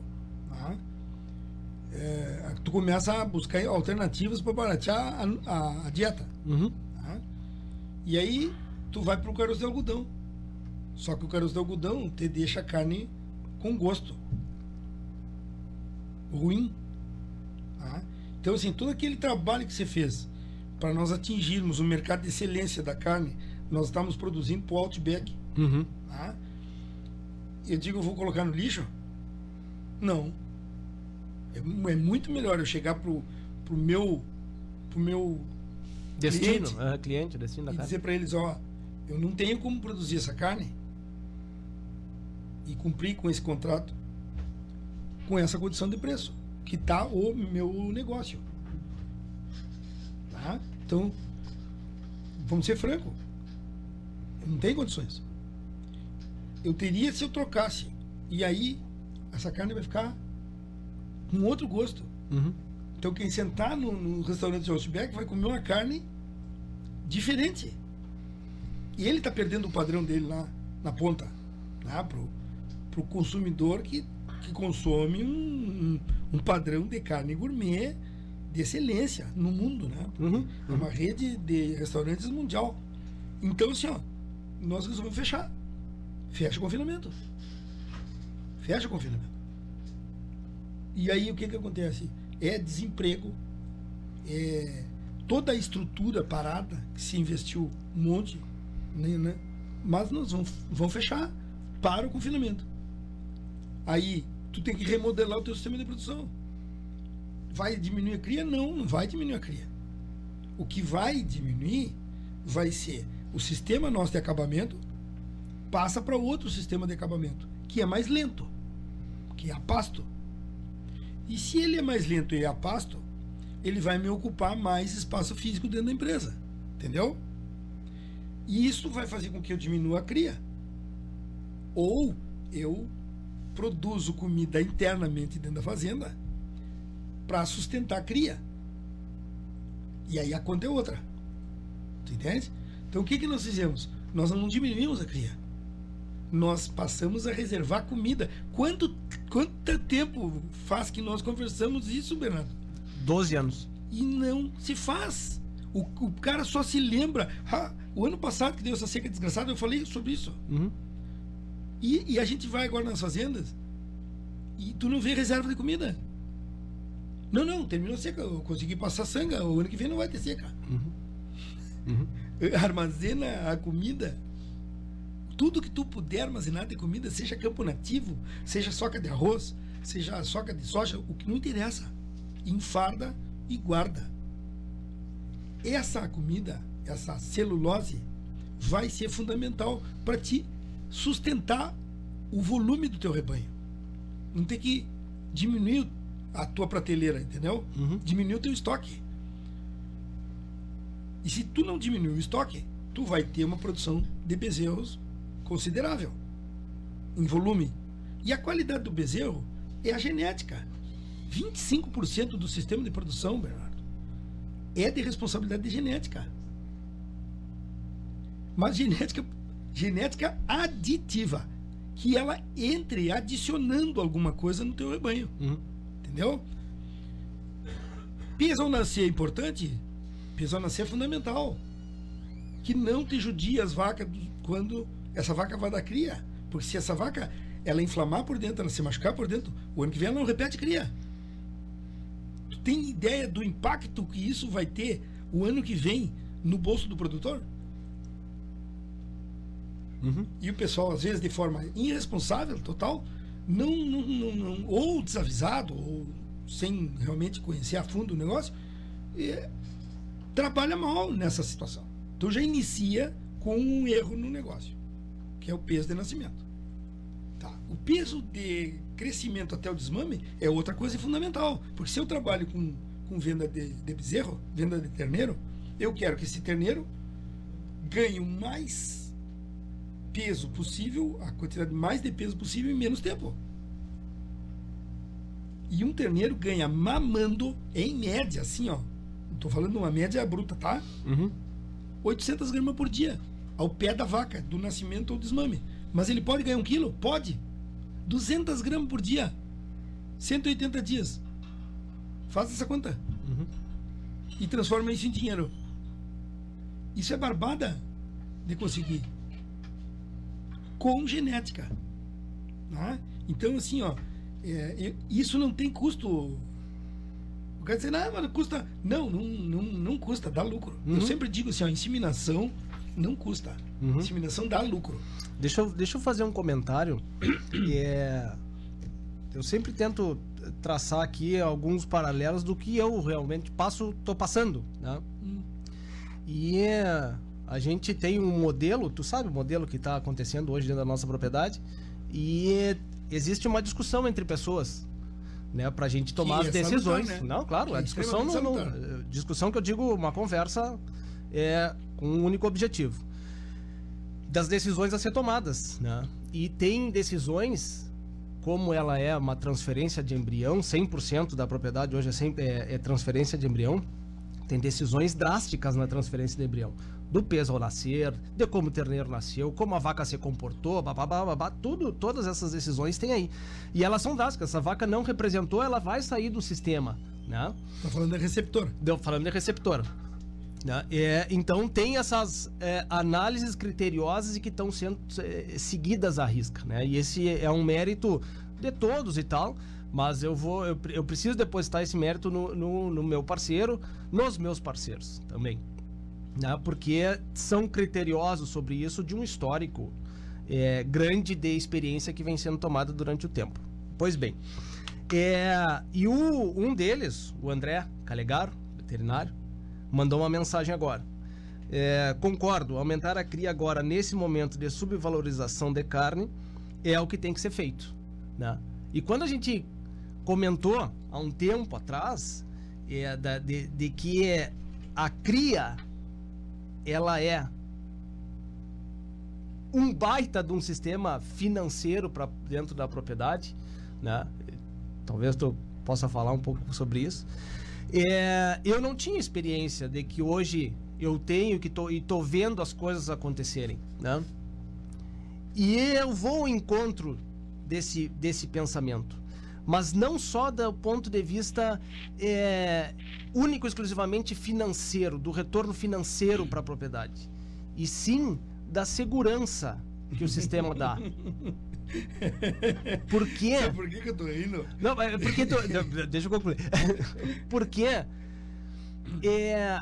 tá? É, tu começa a buscar alternativas para baratear a, a- a dieta. Uhum. tá? E aí tu vai pro caroço de algodão. Só que o caroço de algodão te deixa a carne com gosto ruim. tá? Então, assim, todo aquele trabalho que você fez para nós atingirmos o mercado de excelência da carne, nós estamos produzindo para o Outback. Uhum. Tá? Eu digo, eu vou colocar no lixo? Não. É, é muito melhor eu chegar pro, pro meu pro meu Destino, Cliente. é, cliente, destino da e carne. dizer para eles, ó, eu não tenho como produzir essa carne e cumprir com esse contrato com essa condição de preço que está o meu negócio. Tá? Então, vamos ser franco. Não tem condições. Eu teria se eu trocasse. E aí, essa carne vai ficar com outro gosto. Uhum. Então, quem sentar no, no restaurante de Outback vai comer uma carne diferente. E ele está perdendo o padrão dele lá na ponta. Né? Pro, pro consumidor que, que consome um, um, um padrão de carne gourmet de excelência no mundo, né? Porque Uhum, É uma rede de restaurantes mundial. Então, assim, ó, nós resolvemos fechar. Fecha o confinamento. Fecha o confinamento. E aí o que que acontece? É desemprego, é toda a estrutura parada que se investiu um monte, né? né? Mas nós vamos, vamos fechar para o confinamento. Aí tu tem que remodelar o teu sistema de produção. Vai diminuir a cria? Não, não vai diminuir a cria. O que vai diminuir vai ser o sistema nosso de acabamento passa para outro sistema de acabamento, que é mais lento, que é a pasto. E se ele é mais lento e é a pasto, ele vai me ocupar mais espaço físico dentro da empresa. Entendeu? E isso vai fazer com que eu diminua a cria. Ou eu produzo comida internamente dentro da fazenda para sustentar a cria. E aí a conta é outra. Tu entende? Então o que, que nós fizemos? Nós não diminuímos a cria. Nós passamos a reservar comida. Quanto, quanto tempo faz que nós conversamos isso, Bernardo? 12 anos. E não se faz. O, o cara só se lembra. Ah, o ano passado que deu essa seca desgraçada, eu falei sobre isso. Uhum. E, e a gente vai agora nas fazendas e tu não vê reserva de comida. Não, não, terminou seca. Eu consegui passar sanga. O ano que vem não vai ter seca. Uhum. Armazena a comida. Tudo que tu puder armazenar de comida, seja campo nativo, seja soca de arroz, seja soca de soja, o que não interessa. Enfarda e guarda. Essa comida, essa celulose, vai ser fundamental para te sustentar o volume do teu rebanho. Não tem que diminuir a tua prateleira, entendeu? Uhum. Diminuir o teu estoque. E se tu não diminuir o estoque, tu vai ter uma produção de bezerros considerável em volume. E a qualidade do bezerro é a genética. 25% do sistema de produção, Bernardo, é de responsabilidade de genética. Mas genética, genética aditiva, que ela entre adicionando alguma coisa no teu rebanho, Uhum. entendeu? Peso ao nascer é importante? Peso ao nascer é fundamental. Que não te judia as vacas do- quando essa vaca vai dar cria. Porque se essa vaca ela inflamar por dentro, ela se machucar por dentro, o ano que vem ela não repete cria. Tu tem ideia do impacto que isso vai ter o ano que vem no bolso do produtor? Uhum. E o pessoal, às vezes, de forma irresponsável, total, não, não, não- não- ou desavisado, ou sem realmente conhecer a fundo o negócio, trabalha mal nessa situação. Então já inicia com um erro no negócio, que é o peso de nascimento. Tá. O peso de crescimento até o desmame é outra coisa fundamental. Porque se eu trabalho com, com venda de, de bezerro, venda de terneiro, eu quero que esse terneiro ganhe mais peso possível, a quantidade mais de peso possível em menos tempo. E um terneiro ganha mamando, em média, assim, ó. Não tô falando uma média bruta, tá? Uhum. 800 gramas por dia, ao pé da vaca, do nascimento ou desmame. Mas ele pode ganhar um quilo? Pode. 200 gramas por dia. 180 dias. Faz essa conta. Uhum. E transforma isso em dinheiro. Isso é barbada de conseguir. Com genética. Né? Então, assim, ó, é, eu- isso não tem custo. O cara diz, não, mas custa. Não, não, não, não custa, dá lucro. Eu Uhum. sempre digo assim, ó, inseminação não custa. Uhum. Inseminação dá lucro. Deixa eu, deixa eu fazer um comentário. que é, eu sempre tento traçar aqui alguns paralelos do que eu realmente passo, tô passando, né? Hum. E é, a gente tem um modelo, tu sabe o modelo que está acontecendo hoje dentro da nossa propriedade, e existe uma discussão entre pessoas, né, para a gente tomar Que as é decisões. salutar, né? Não, claro, Que é a discussão não, não- salutar. discussão que eu digo uma conversa é com um único objetivo das decisões a ser tomadas, né? E tem decisões como ela é uma transferência de embrião, 100% da propriedade hoje é, sempre, é, é transferência de embrião, tem decisões drásticas na transferência de embrião. Do peso ao nascer, de como o terneiro nasceu, como a vaca se comportou, babá, babá, tudo, todas essas decisões tem aí. E elas são drásticas. Se a vaca não representou, ela vai sair do sistema, né? Tá falando da receptor. Deu- falando de receptora. né? É, então tem essas é, análises criteriosas e que estão sendo é, seguidas à risca, né? E esse é um mérito de todos e tal, mas eu vou, eu, eu preciso depositar esse mérito no, no, no meu parceiro, nos meus parceiros também, né? Porque são criteriosos sobre isso de um histórico é, grande de experiência que vem sendo tomada durante o tempo. Pois bem, é, e o, um deles, o André Calegaro, veterinário, mandou uma mensagem agora. É, concordo, aumentar a cria agora nesse momento de subvalorização de carne é o que tem que ser feito. Né? E quando a gente comentou há um tempo atrás é, da- de, de que é, a cria ela é um baita de um sistema financeiro para dentro da propriedade, né? Talvez tu possa falar um pouco sobre isso. É, eu não tinha experiência de que hoje eu tenho que tô, e tô vendo as coisas acontecerem, né? E eu vou ao encontro desse, desse pensamento. Mas não só do ponto de vista é, único e exclusivamente financeiro, do retorno financeiro para a propriedade. E sim da segurança que o sistema dá. Por quê? Por que, que eu tô rindo? Não, é porque tu, de- deixa eu concluir. Porque é,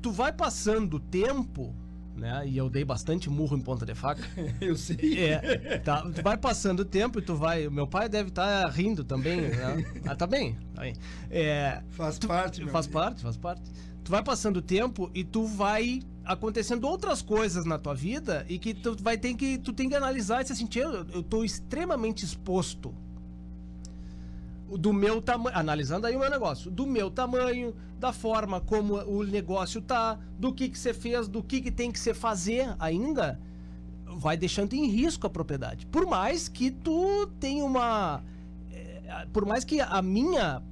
tu vai passando tempo, né? E eu dei bastante murro em ponta de faca. Eu sei. É, tá, tu vai passando o tempo e tu vai. Meu pai deve estar rindo também, né? Ah, tá bem, tá bem. É, Faz parte, meu faz amigo. parte, faz parte. Tu vai passando o tempo e tu vai acontecendo outras coisas na tua vida e que tu vai ter que tu tem que analisar e se sentir eu, eu tô extremamente exposto do meu tamanho, analisando aí o meu negócio, do meu tamanho, da forma como o negócio tá, do que que você fez, do que que tem que se fazer ainda, vai deixando em risco a propriedade. Por mais que tu tenha uma eh, por mais que a minha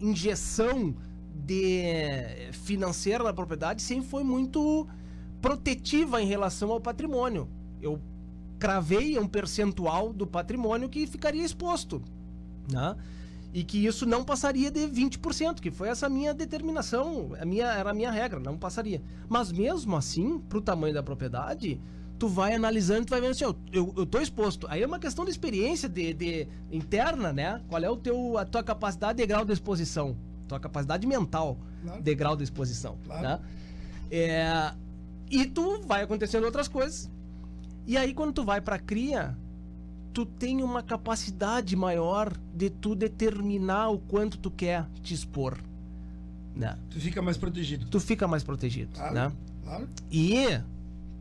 injeção de financeira na propriedade sempre foi muito protetiva em relação ao patrimônio. Eu cravei um percentual do patrimônio que ficaria exposto, né? E que isso não passaria de 20%, que foi essa minha determinação, a minha, era a minha regra, não passaria. Mas mesmo assim, pro tamanho da propriedade, tu vai analisando, tu vai vendo assim, eu, eu, eu tô exposto. Aí é uma questão de experiência de, de interna, né? Qual é o teu, a tua capacidade de grau de exposição, tua capacidade mental Claro. de grau de exposição, Claro. né? É, e tu vai acontecendo outras coisas. E aí quando tu vai pra cria, tu tem uma capacidade maior de tu determinar o quanto tu quer te expor, né? Tu fica mais protegido. Tu fica mais protegido, Claro. né? Claro. E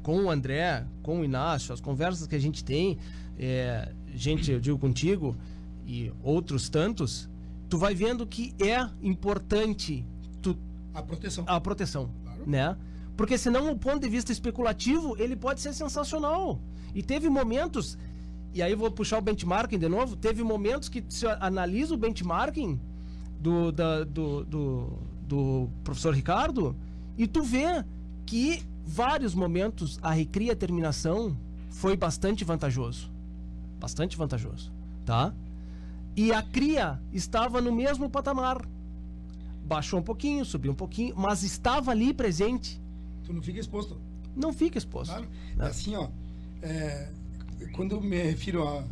com o André, com o Inácio, as conversas que a gente tem, é, gente, eu digo contigo e outros tantos, tu vai vendo que é importante tu, A proteção. a proteção, Claro. né? Porque senão o ponto de vista especulativo, ele pode ser sensacional. E teve momentos, e aí eu vou puxar o benchmarking de novo, teve momentos que se analisa o benchmarking do, da- do, do, do professor Ricardo e tu vê que vários momentos a recria a terminação foi bastante vantajoso. Bastante vantajoso, tá? E a cria estava no mesmo patamar. Baixou um pouquinho, subiu um pouquinho, mas estava ali presente. Tu não fica exposto. Não fica exposto. Claro. Né? Assim, ó. é, quando eu me refiro a,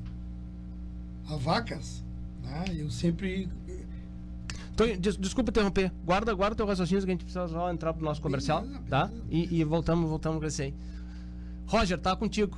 a vacas, né, eu sempre. Então, des- desculpa interromper. Guarda, guarda teu raciocínio que a gente precisa só entrar pro nosso comercial, Beleza, tá? beleza. E, e voltamos, voltamos com esse aí. Roger, tá contigo.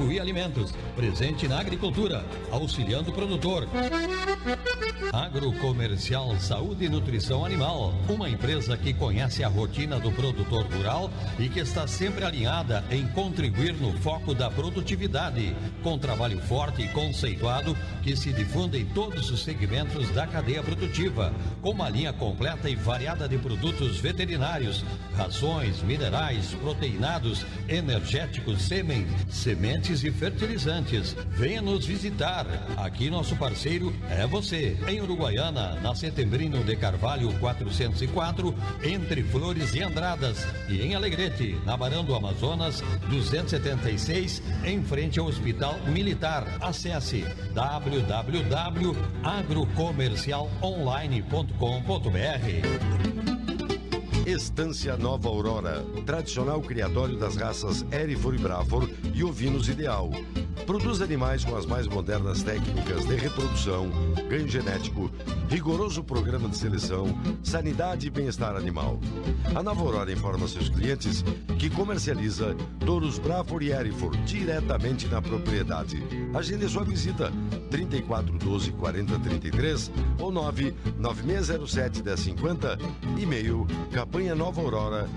Alimentos, presente na agricultura, auxiliando o produtor. Agrocomercial Saúde e Nutrição Animal, uma empresa que conhece a rotina do produtor rural e que está sempre alinhada em contribuir no foco da produtividade, com trabalho forte e conceituado que se difunde em todos os segmentos da cadeia produtiva, com uma linha completa e variada de produtos veterinários, rações, minerais, proteinados, energéticos, sêmen, sementes e fertilizantes. Venha nos visitar. Aqui nosso parceiro é você, em Uruguaiana, na Setembrino de Carvalho 404, entre Flores e Andradas, e em Alegrete, na Barão do Amazonas 276, em frente ao Hospital Militar. Acesse www.agrocomercialonline.com.br. Estância Nova Aurora, tradicional criatório das raças Erifor e Brafor e ovinos ideal. Produz animais com as mais modernas técnicas de reprodução, ganho genético, rigoroso programa de seleção, sanidade e bem-estar animal. A Nova Aurora informa seus clientes que comercializa touros Brafor e Erifor diretamente na propriedade. Agende sua visita 34 12 40 33 ou 9 9607 1050 e-mail campanha nova aurora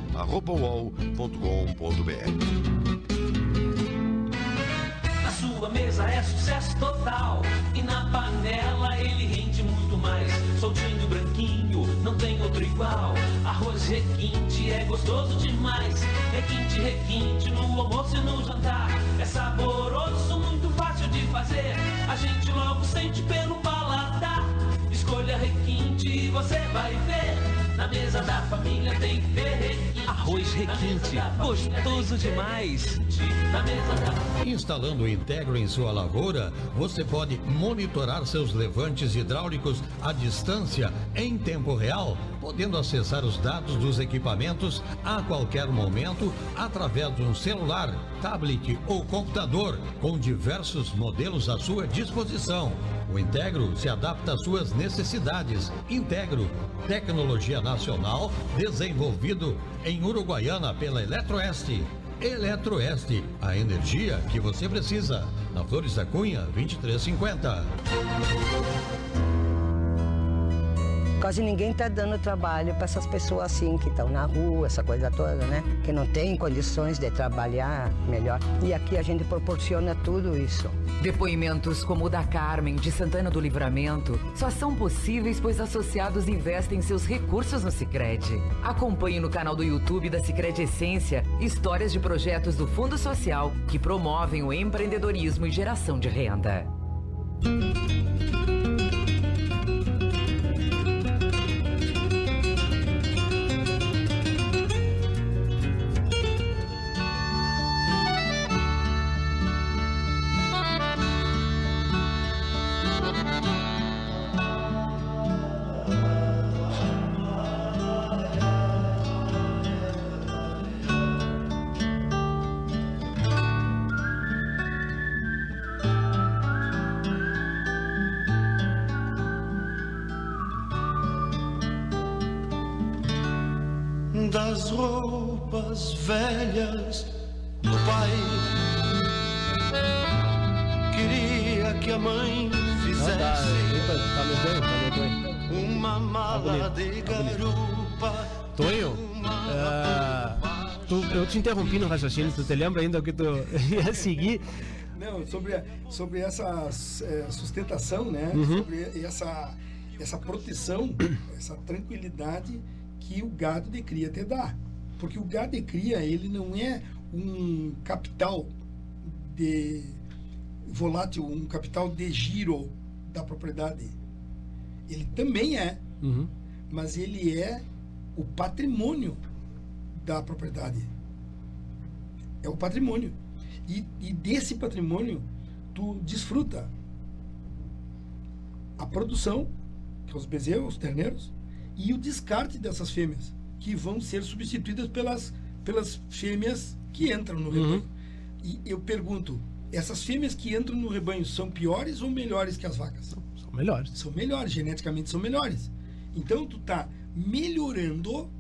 Na sua mesa é sucesso total e na panela ele rende muito mais. Soltinho, branquinho, não tem outro igual. Arroz requinte é gostoso demais. Requinte, requinte no almoço e no jantar. É saboroso, muito fácil de fazer. A gente logo sente pelo paladar. Escolha requinte e você vai ver. Na mesa da família tem que ter requinte. Arroz requinte, gostoso demais. Na mesa da Instalando o Integro em sua lavoura, você pode monitorar seus levantes hidráulicos à distância em tempo real, podendo acessar os dados dos equipamentos a qualquer momento através de um celular, tablet ou computador, com diversos modelos à sua disposição. O Integro se adapta às suas necessidades. Integro, tecnologia nacional desenvolvido em Uruguaiana pela Eletroeste. Eletroeste, a energia que você precisa. Na Flores da Cunha, 2350. Quase ninguém está dando trabalho para essas pessoas assim que estão na rua, essa coisa toda, né? Que não tem condições de trabalhar melhor. E aqui a gente proporciona tudo isso. Depoimentos como o da Carmen, de Santana do Livramento, só são possíveis pois associados investem seus recursos no Sicredi. Acompanhe no canal do YouTube da Sicredi Essência histórias de projetos do Fundo Social que promovem o empreendedorismo e geração de renda. Mãe fizesse tá medonho, tá medonho. uma mala de garupa. Tonho, uh, tu, eu te interrompi no raciocínio, tu te lembra ainda o que tu ia seguir? Não, sobre, sobre essa é, sustentação, né? Uhum. Sobre essa, essa proteção, essa tranquilidade que o gado de cria te dá. Porque o gado de cria, ele não é um capital de volátil, um capital de giro da propriedade. Ele também é, Uhum. mas ele é o patrimônio da propriedade. É o patrimônio. E, e desse patrimônio, tu desfruta a produção, que é os bezerros, os terneiros, e o descarte dessas fêmeas, que vão ser substituídas pelas, pelas fêmeas que entram no rebanho. E eu pergunto, essas fêmeas que entram no rebanho são piores ou melhores que as vacas? São melhores. São melhores, geneticamente são melhores. Então tu tá melhorando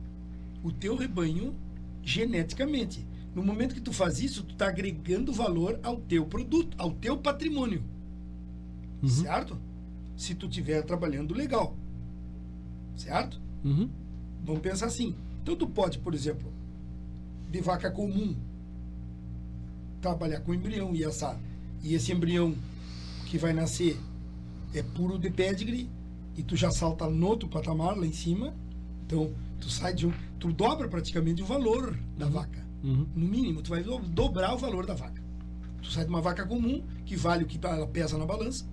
o teu rebanho geneticamente. No momento que tu faz isso, tu tá agregando valor ao teu produto, ao teu patrimônio. Certo? Se tu estiver trabalhando legal. Certo? Uhum. Vamos pensar assim. Então tu pode, por exemplo, de vaca comum, trabalhar com embrião e essa e esse embrião que vai nascer é puro de pedigree e tu já salta no outro patamar lá em cima. Então tu sai de um, tu dobra praticamente o valor da vaca. Uhum. No mínimo, tu vai do- dobrar o valor da vaca. Tu sai de uma vaca comum, que vale o que ela pesa na balança,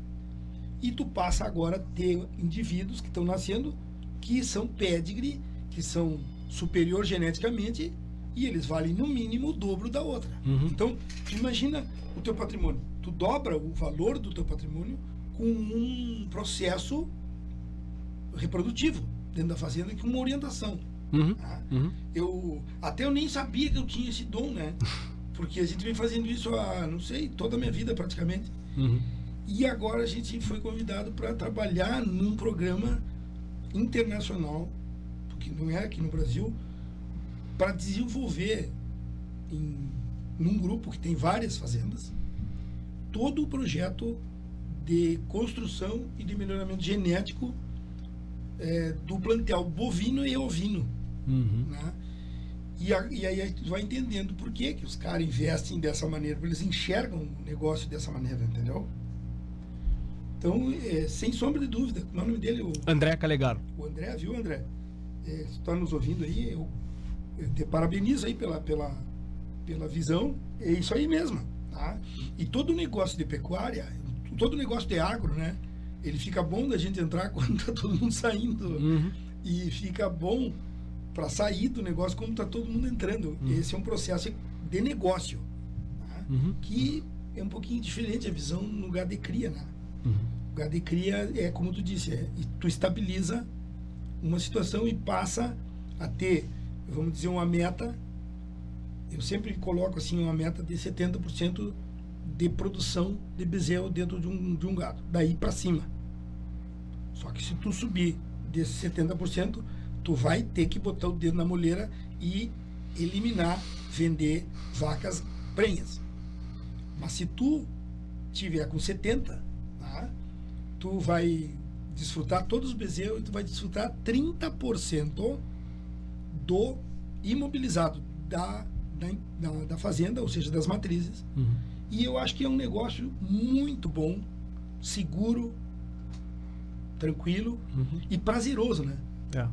e tu passa agora a ter indivíduos que estão nascendo que são pedigree, que são superior geneticamente, e eles valem no mínimo o dobro da outra. Uhum. Então, imagina o teu patrimônio. Tu dobra o valor do teu patrimônio com um processo reprodutivo dentro da fazenda, com uma orientação. Uhum. tá? Uhum. Eu até eu nem sabia que eu tinha esse dom, né? Porque a gente vem fazendo isso há, não sei, toda a minha vida praticamente. Uhum. E agora a gente foi convidado para trabalhar num programa internacional, porque não é aqui no Brasil, para desenvolver em, num grupo que tem várias fazendas todo o projeto de construção e de melhoramento genético eh, do plantel bovino e ovino Uhum. né? E, a- e aí a gente vai entendendo por que, que os caras investem dessa maneira, porque eles enxergam o negócio dessa maneira, entendeu? Então, é, sem sombra de dúvida, é o nome dele? O, André Calegaro. o André, viu, André? É, está nos ouvindo aí, eu te parabenizo aí pela, pela, pela visão. É isso aí mesmo, tá? E todo negócio de pecuária, todo negócio de agro, né? Ele fica bom da gente entrar quando tá todo mundo saindo Uhum. e fica bom para sair do negócio como está todo mundo entrando. Esse é um processo de negócio, tá? Uhum. que é um pouquinho diferente a visão no lugar de cria, né? Uhum. O lugar de cria é como tu disse, é, tu estabiliza uma situação e passa a ter, vamos dizer, uma meta. Eu sempre coloco assim uma meta de 70% de produção de bezerro dentro de um, de um gado, daí para cima. Só que se tu subir desses 70%, tu vai ter que botar o dedo na moleira e eliminar, vender vacas prenhas. Mas se tu tiver com 70, tá? tu vai desfrutar todos os bezerros e tu vai desfrutar 30% do imobilizado da, da, da, da fazenda, ou seja, das matrizes. Uhum. E eu acho que é um negócio muito bom, seguro, tranquilo Uhum. e prazeroso, né? É.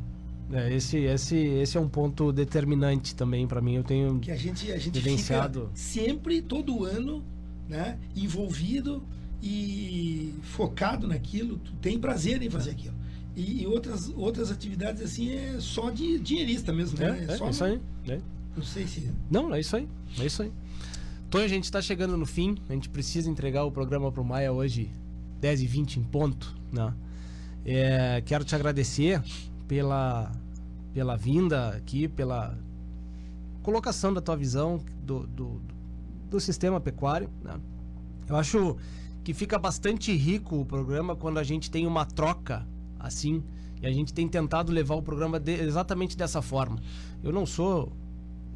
É, esse, esse, esse é um ponto determinante também para mim. Eu tenho. Que a gente, a gente Vivenciado. sempre, todo ano, né, envolvido e focado naquilo, tu tem prazer em fazer aquilo. E, e outras, outras atividades assim é só de dinheirista mesmo, né? É, é, só isso aí. É. Não sei se. Não, é isso aí. É isso aí. Tonho, a gente está chegando no fim. A gente precisa entregar o programa pro Maia hoje, 10h20 em ponto. Né? É, quero te agradecer pela, pela vinda aqui, pela colocação da tua visão do, do, do sistema pecuário. Né? Eu acho que fica bastante rico o programa quando a gente tem uma troca assim. E a gente tem tentado levar o programa de- exatamente dessa forma. Eu não sou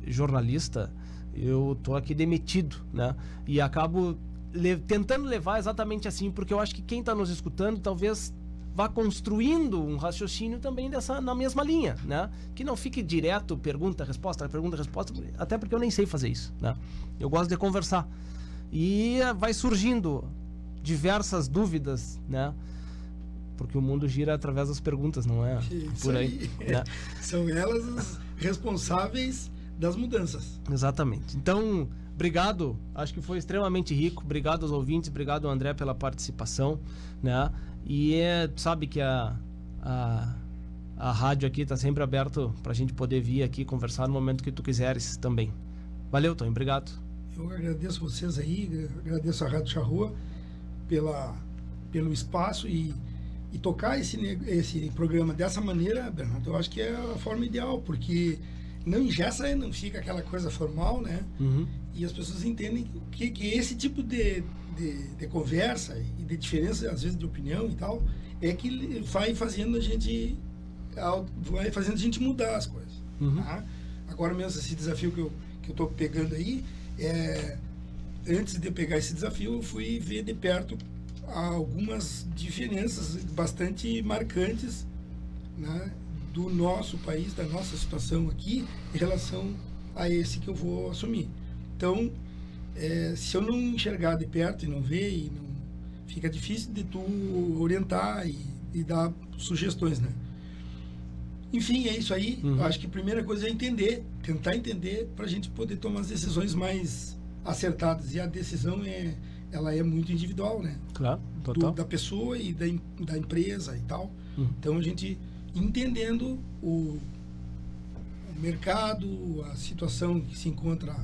jornalista, eu tô aqui demitido, né? E acabo le- tentando levar exatamente assim, porque eu acho que quem está nos escutando talvez vá construindo um raciocínio também dessa na mesma linha, né? Que não fique direto pergunta resposta pergunta resposta, até porque eu nem sei fazer isso, né? Eu gosto de conversar e eh, vai surgindo diversas dúvidas, né? Porque o mundo gira através das perguntas, não é? Isso Por aí. né? São elas as responsáveis das mudanças. Exatamente. Então, obrigado. Acho que foi extremamente rico. Obrigado aos ouvintes, obrigado ao André pela participação, né? E é, sabe que a, a, a rádio aqui está sempre aberto para a gente poder vir aqui conversar no momento que tu quiseres também. Valeu, Tony. Obrigado. Eu agradeço vocês aí, agradeço a Rádio Charrua pela, pelo espaço e, e tocar esse, esse programa dessa maneira, Bernardo, eu acho que é a forma ideal, porque não engessa, não fica aquela coisa formal, né? Uhum. E as pessoas entendem que, que esse tipo de, de, de conversa e de diferença, às vezes, de opinião e tal, é que vai fazendo a gente vai fazendo a gente mudar as coisas. Uhum. tá? Agora mesmo, esse desafio que eu, que eu tô pegando aí, é, antes de eu pegar esse desafio, eu fui ver de perto algumas diferenças bastante marcantes né, do nosso país, da nossa situação aqui, em relação a esse que eu vou assumir. Então, é, se eu não enxergar de perto e não ver, e não, fica difícil de tu orientar e, e dar sugestões, né? Enfim, é isso aí. Uhum. Acho que a primeira coisa é entender, tentar entender para a gente poder tomar as decisões mais acertadas. E a decisão é, ela é muito individual, né? Claro, Do- total. da pessoa e da, da empresa e tal. Uhum. Então a gente entendendo o, o mercado, a situação que se encontra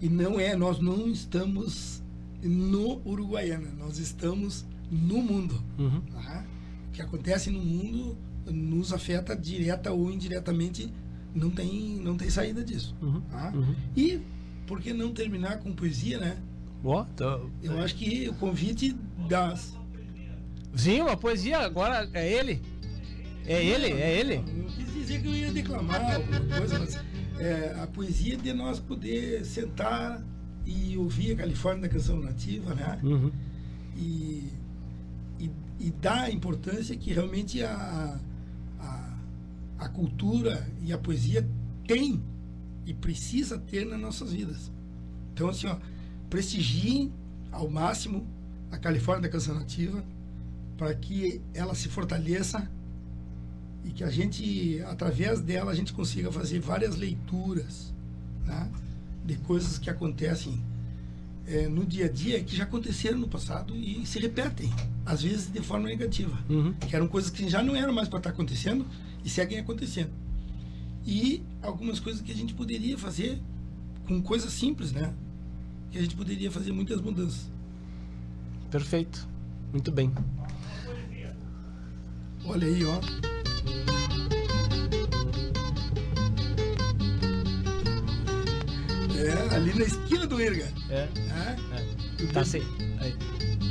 e não é, nós não estamos no Uruguaiana, nós estamos no mundo. Uhum. tá? O que acontece no mundo nos afeta direta ou indiretamente, não tem, não tem saída disso. Uhum. tá? Uhum. E por que não terminar com poesia, né? Ó, tá- Eu acho que o convite das. Sim, uma poesia agora é ele. É ele, é ele. Não quis dizer que eu ia declamar alguma coisa, mas é, a poesia de nós poder sentar e ouvir a Califórnia da canção nativa, né? Uhum. E, e, e dar a importância que realmente a, a, a cultura e a poesia tem e precisa ter nas nossas vidas. Então, assim, ó, prestigiem ao máximo a Califórnia da Canção Nativa para que ela se fortaleça e que a gente, através dela, a gente consiga fazer várias leituras né, de coisas que acontecem eh, no dia a dia que já aconteceram no passado e se repetem, às vezes de forma negativa. Uhum. Que eram coisas que já não eram mais para estar acontecendo e seguem acontecendo. E algumas coisas que a gente poderia fazer com coisas simples, né? Que a gente poderia fazer muitas mudanças. Perfeito. Muito bem. Olha aí, ó. É, ali na esquina do Irga. É. Né? é. Tá sem. Aí.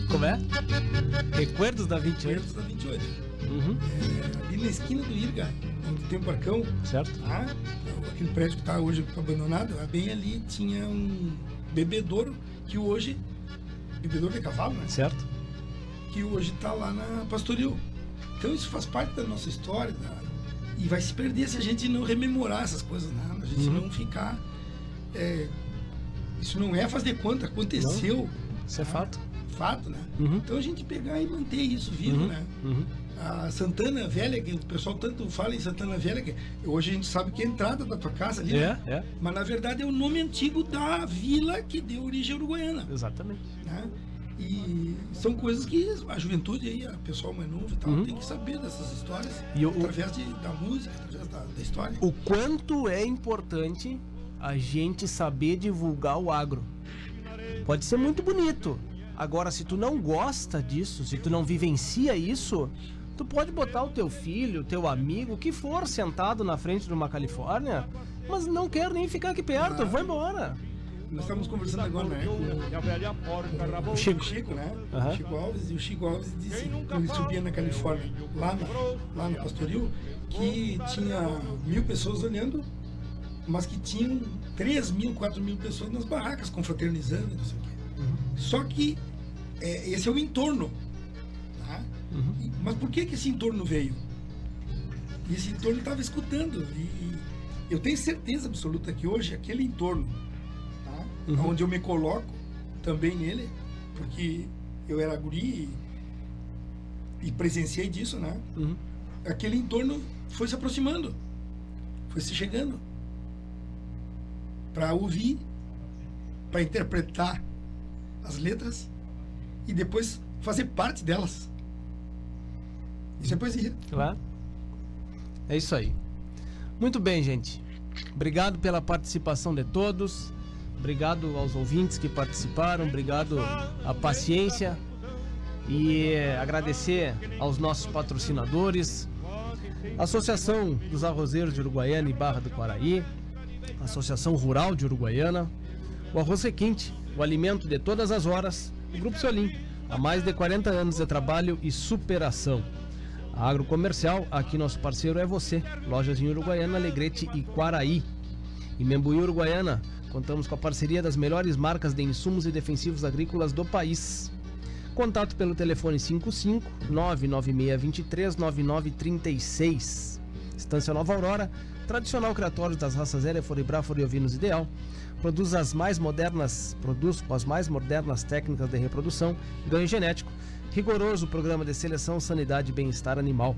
Como é? Recuerdos da 28. Perto da 28. Uhum. É, ali na esquina do Irga, onde tem o parcão, Certo? tá? aquele prédio que está hoje abandonado, bem ali tinha um bebedouro que hoje. Bebedouro de cavalo, né? Certo? que hoje está lá na Pastoril. Então isso faz parte da nossa história da- e vai se perder se a gente não rememorar essas coisas, né? A gente Uhum. não ficar. é, isso não é fazer conta, aconteceu, Isso é fato. fato, né? Uhum. Então a gente pegar e manter isso vivo, Uhum. né? A Santana Velha, que o pessoal tanto fala em Santana Velha, que hoje a gente sabe que é a entrada da tua casa ali, É, né? é. Mas na verdade é o nome antigo da vila que deu origem à Uruguaiana Exatamente. né? E são coisas que a juventude aí, o pessoal mais novo e tal, Uhum. tem que saber dessas histórias E o- através de, da música, através da, da história. O quanto é importante a gente saber divulgar o agro. Pode ser muito bonito. Agora, se tu não gosta disso, se tu não vivencia isso, tu pode botar o teu filho, o teu amigo, o que for, sentado na frente de uma Califórnia, mas não quer nem ficar aqui perto, vai embora. Nós estamos conversando agora, né? Com O o Chico. Chico, né? O Chico Alves, e o Chico Alves disse que ele subia na Califórnia, lá no, lá no Pastoril, que tinha mil pessoas olhando, mas que tinham 3 mil, 4 mil pessoas nas barracas, confraternizando, e não sei o quê. Só que é, esse é o entorno. Tá? E- Mas por que, que esse entorno veio? E esse entorno estava escutando. E eu tenho certeza absoluta que hoje aquele entorno, tá? onde eu me coloco também nele, porque eu era guri e, e presenciei disso, né? Uhum. Aquele entorno foi se aproximando, foi se chegando para ouvir, para interpretar as letras e depois fazer parte delas. Isso é poesia. Claro. É isso aí. Muito bem, gente. Obrigado pela participação de todos. Obrigado aos ouvintes que participaram. Obrigado à paciência. E eh, agradecer aos nossos patrocinadores. Associação dos Arrozeiros de Uruguaiana e Barra do Quaraí. Associação Rural de Uruguaiana. O Arroz Requinte, o alimento de todas as horas. O Grupo Solim, há mais de 40 anos de trabalho e superação. A Agrocomercial, aqui nosso parceiro é você. Lojas em Uruguaiana, Alegrete e Quaraí. Em Membuí, Uruguaiana, contamos com a parceria das melhores marcas de insumos e defensivos agrícolas do país. Contato pelo telefone 55 99623 9936. Estância Nova Aurora, tradicional criatório das raças Hereford, Braford e Ovinos Ideal. Produz as mais modernas, produz com as mais modernas técnicas de reprodução, ganho genético, rigoroso programa de seleção, sanidade e bem-estar animal.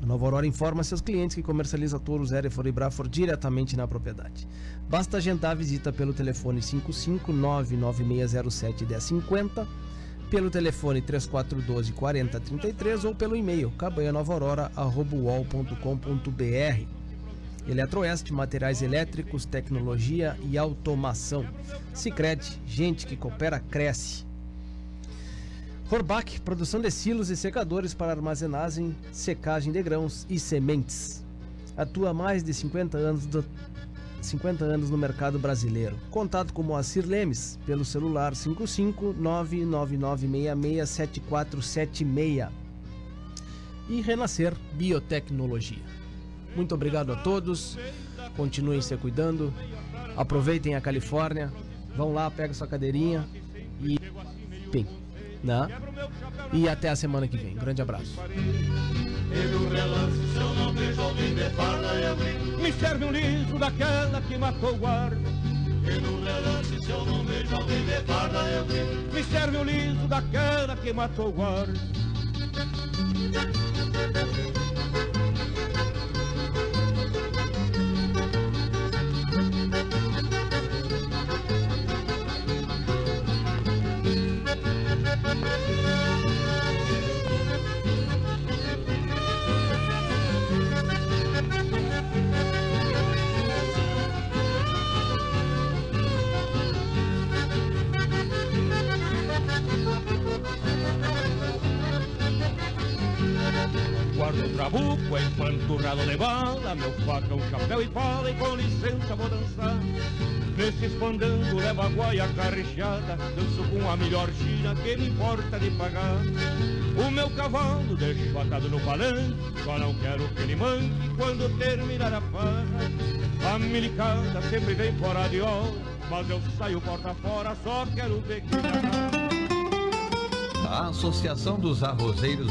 A Nova Aurora informa seus clientes que comercializa touros Hereford e Braford diretamente na propriedade. Basta agendar a visita pelo telefone 55 99607 1050, pelo telefone 3412 4033 ou pelo e-mail cabanhanovaaurora.com.br. Eletroeste, materiais elétricos, tecnologia e automação. Sicredi, gente que coopera cresce. Forbach, produção de silos e secadores para armazenagem, secagem de grãos e sementes. Atua há mais de 50 anos, do- 50 anos no mercado brasileiro. Contato com Moacir Lemes pelo celular 55 999667476. E Renascer Biotecnologia. Muito obrigado a todos. Continuem se cuidando. Aproveitem a Califórnia. Vão lá, pega sua cadeirinha e pim, né? E até a semana que vem. Grande abraço. Me serve um daquela que matou o guarda. Me serve um litro daquela que matou o guarda. Música Guardo o trabuco empanturrado de bala Meu facão, chapéu e pala E com licença vou dançar. Nesse espandango levo a guaia carrecheada Danço com a melhor china que me importa de pagar. O meu cavalo deixo atado no palanque Só não quero que ele manque quando terminar a farra. A milicada sempre vem fora de hora Mas eu saio porta fora Só quero ver que A Associação dos Arrozeiros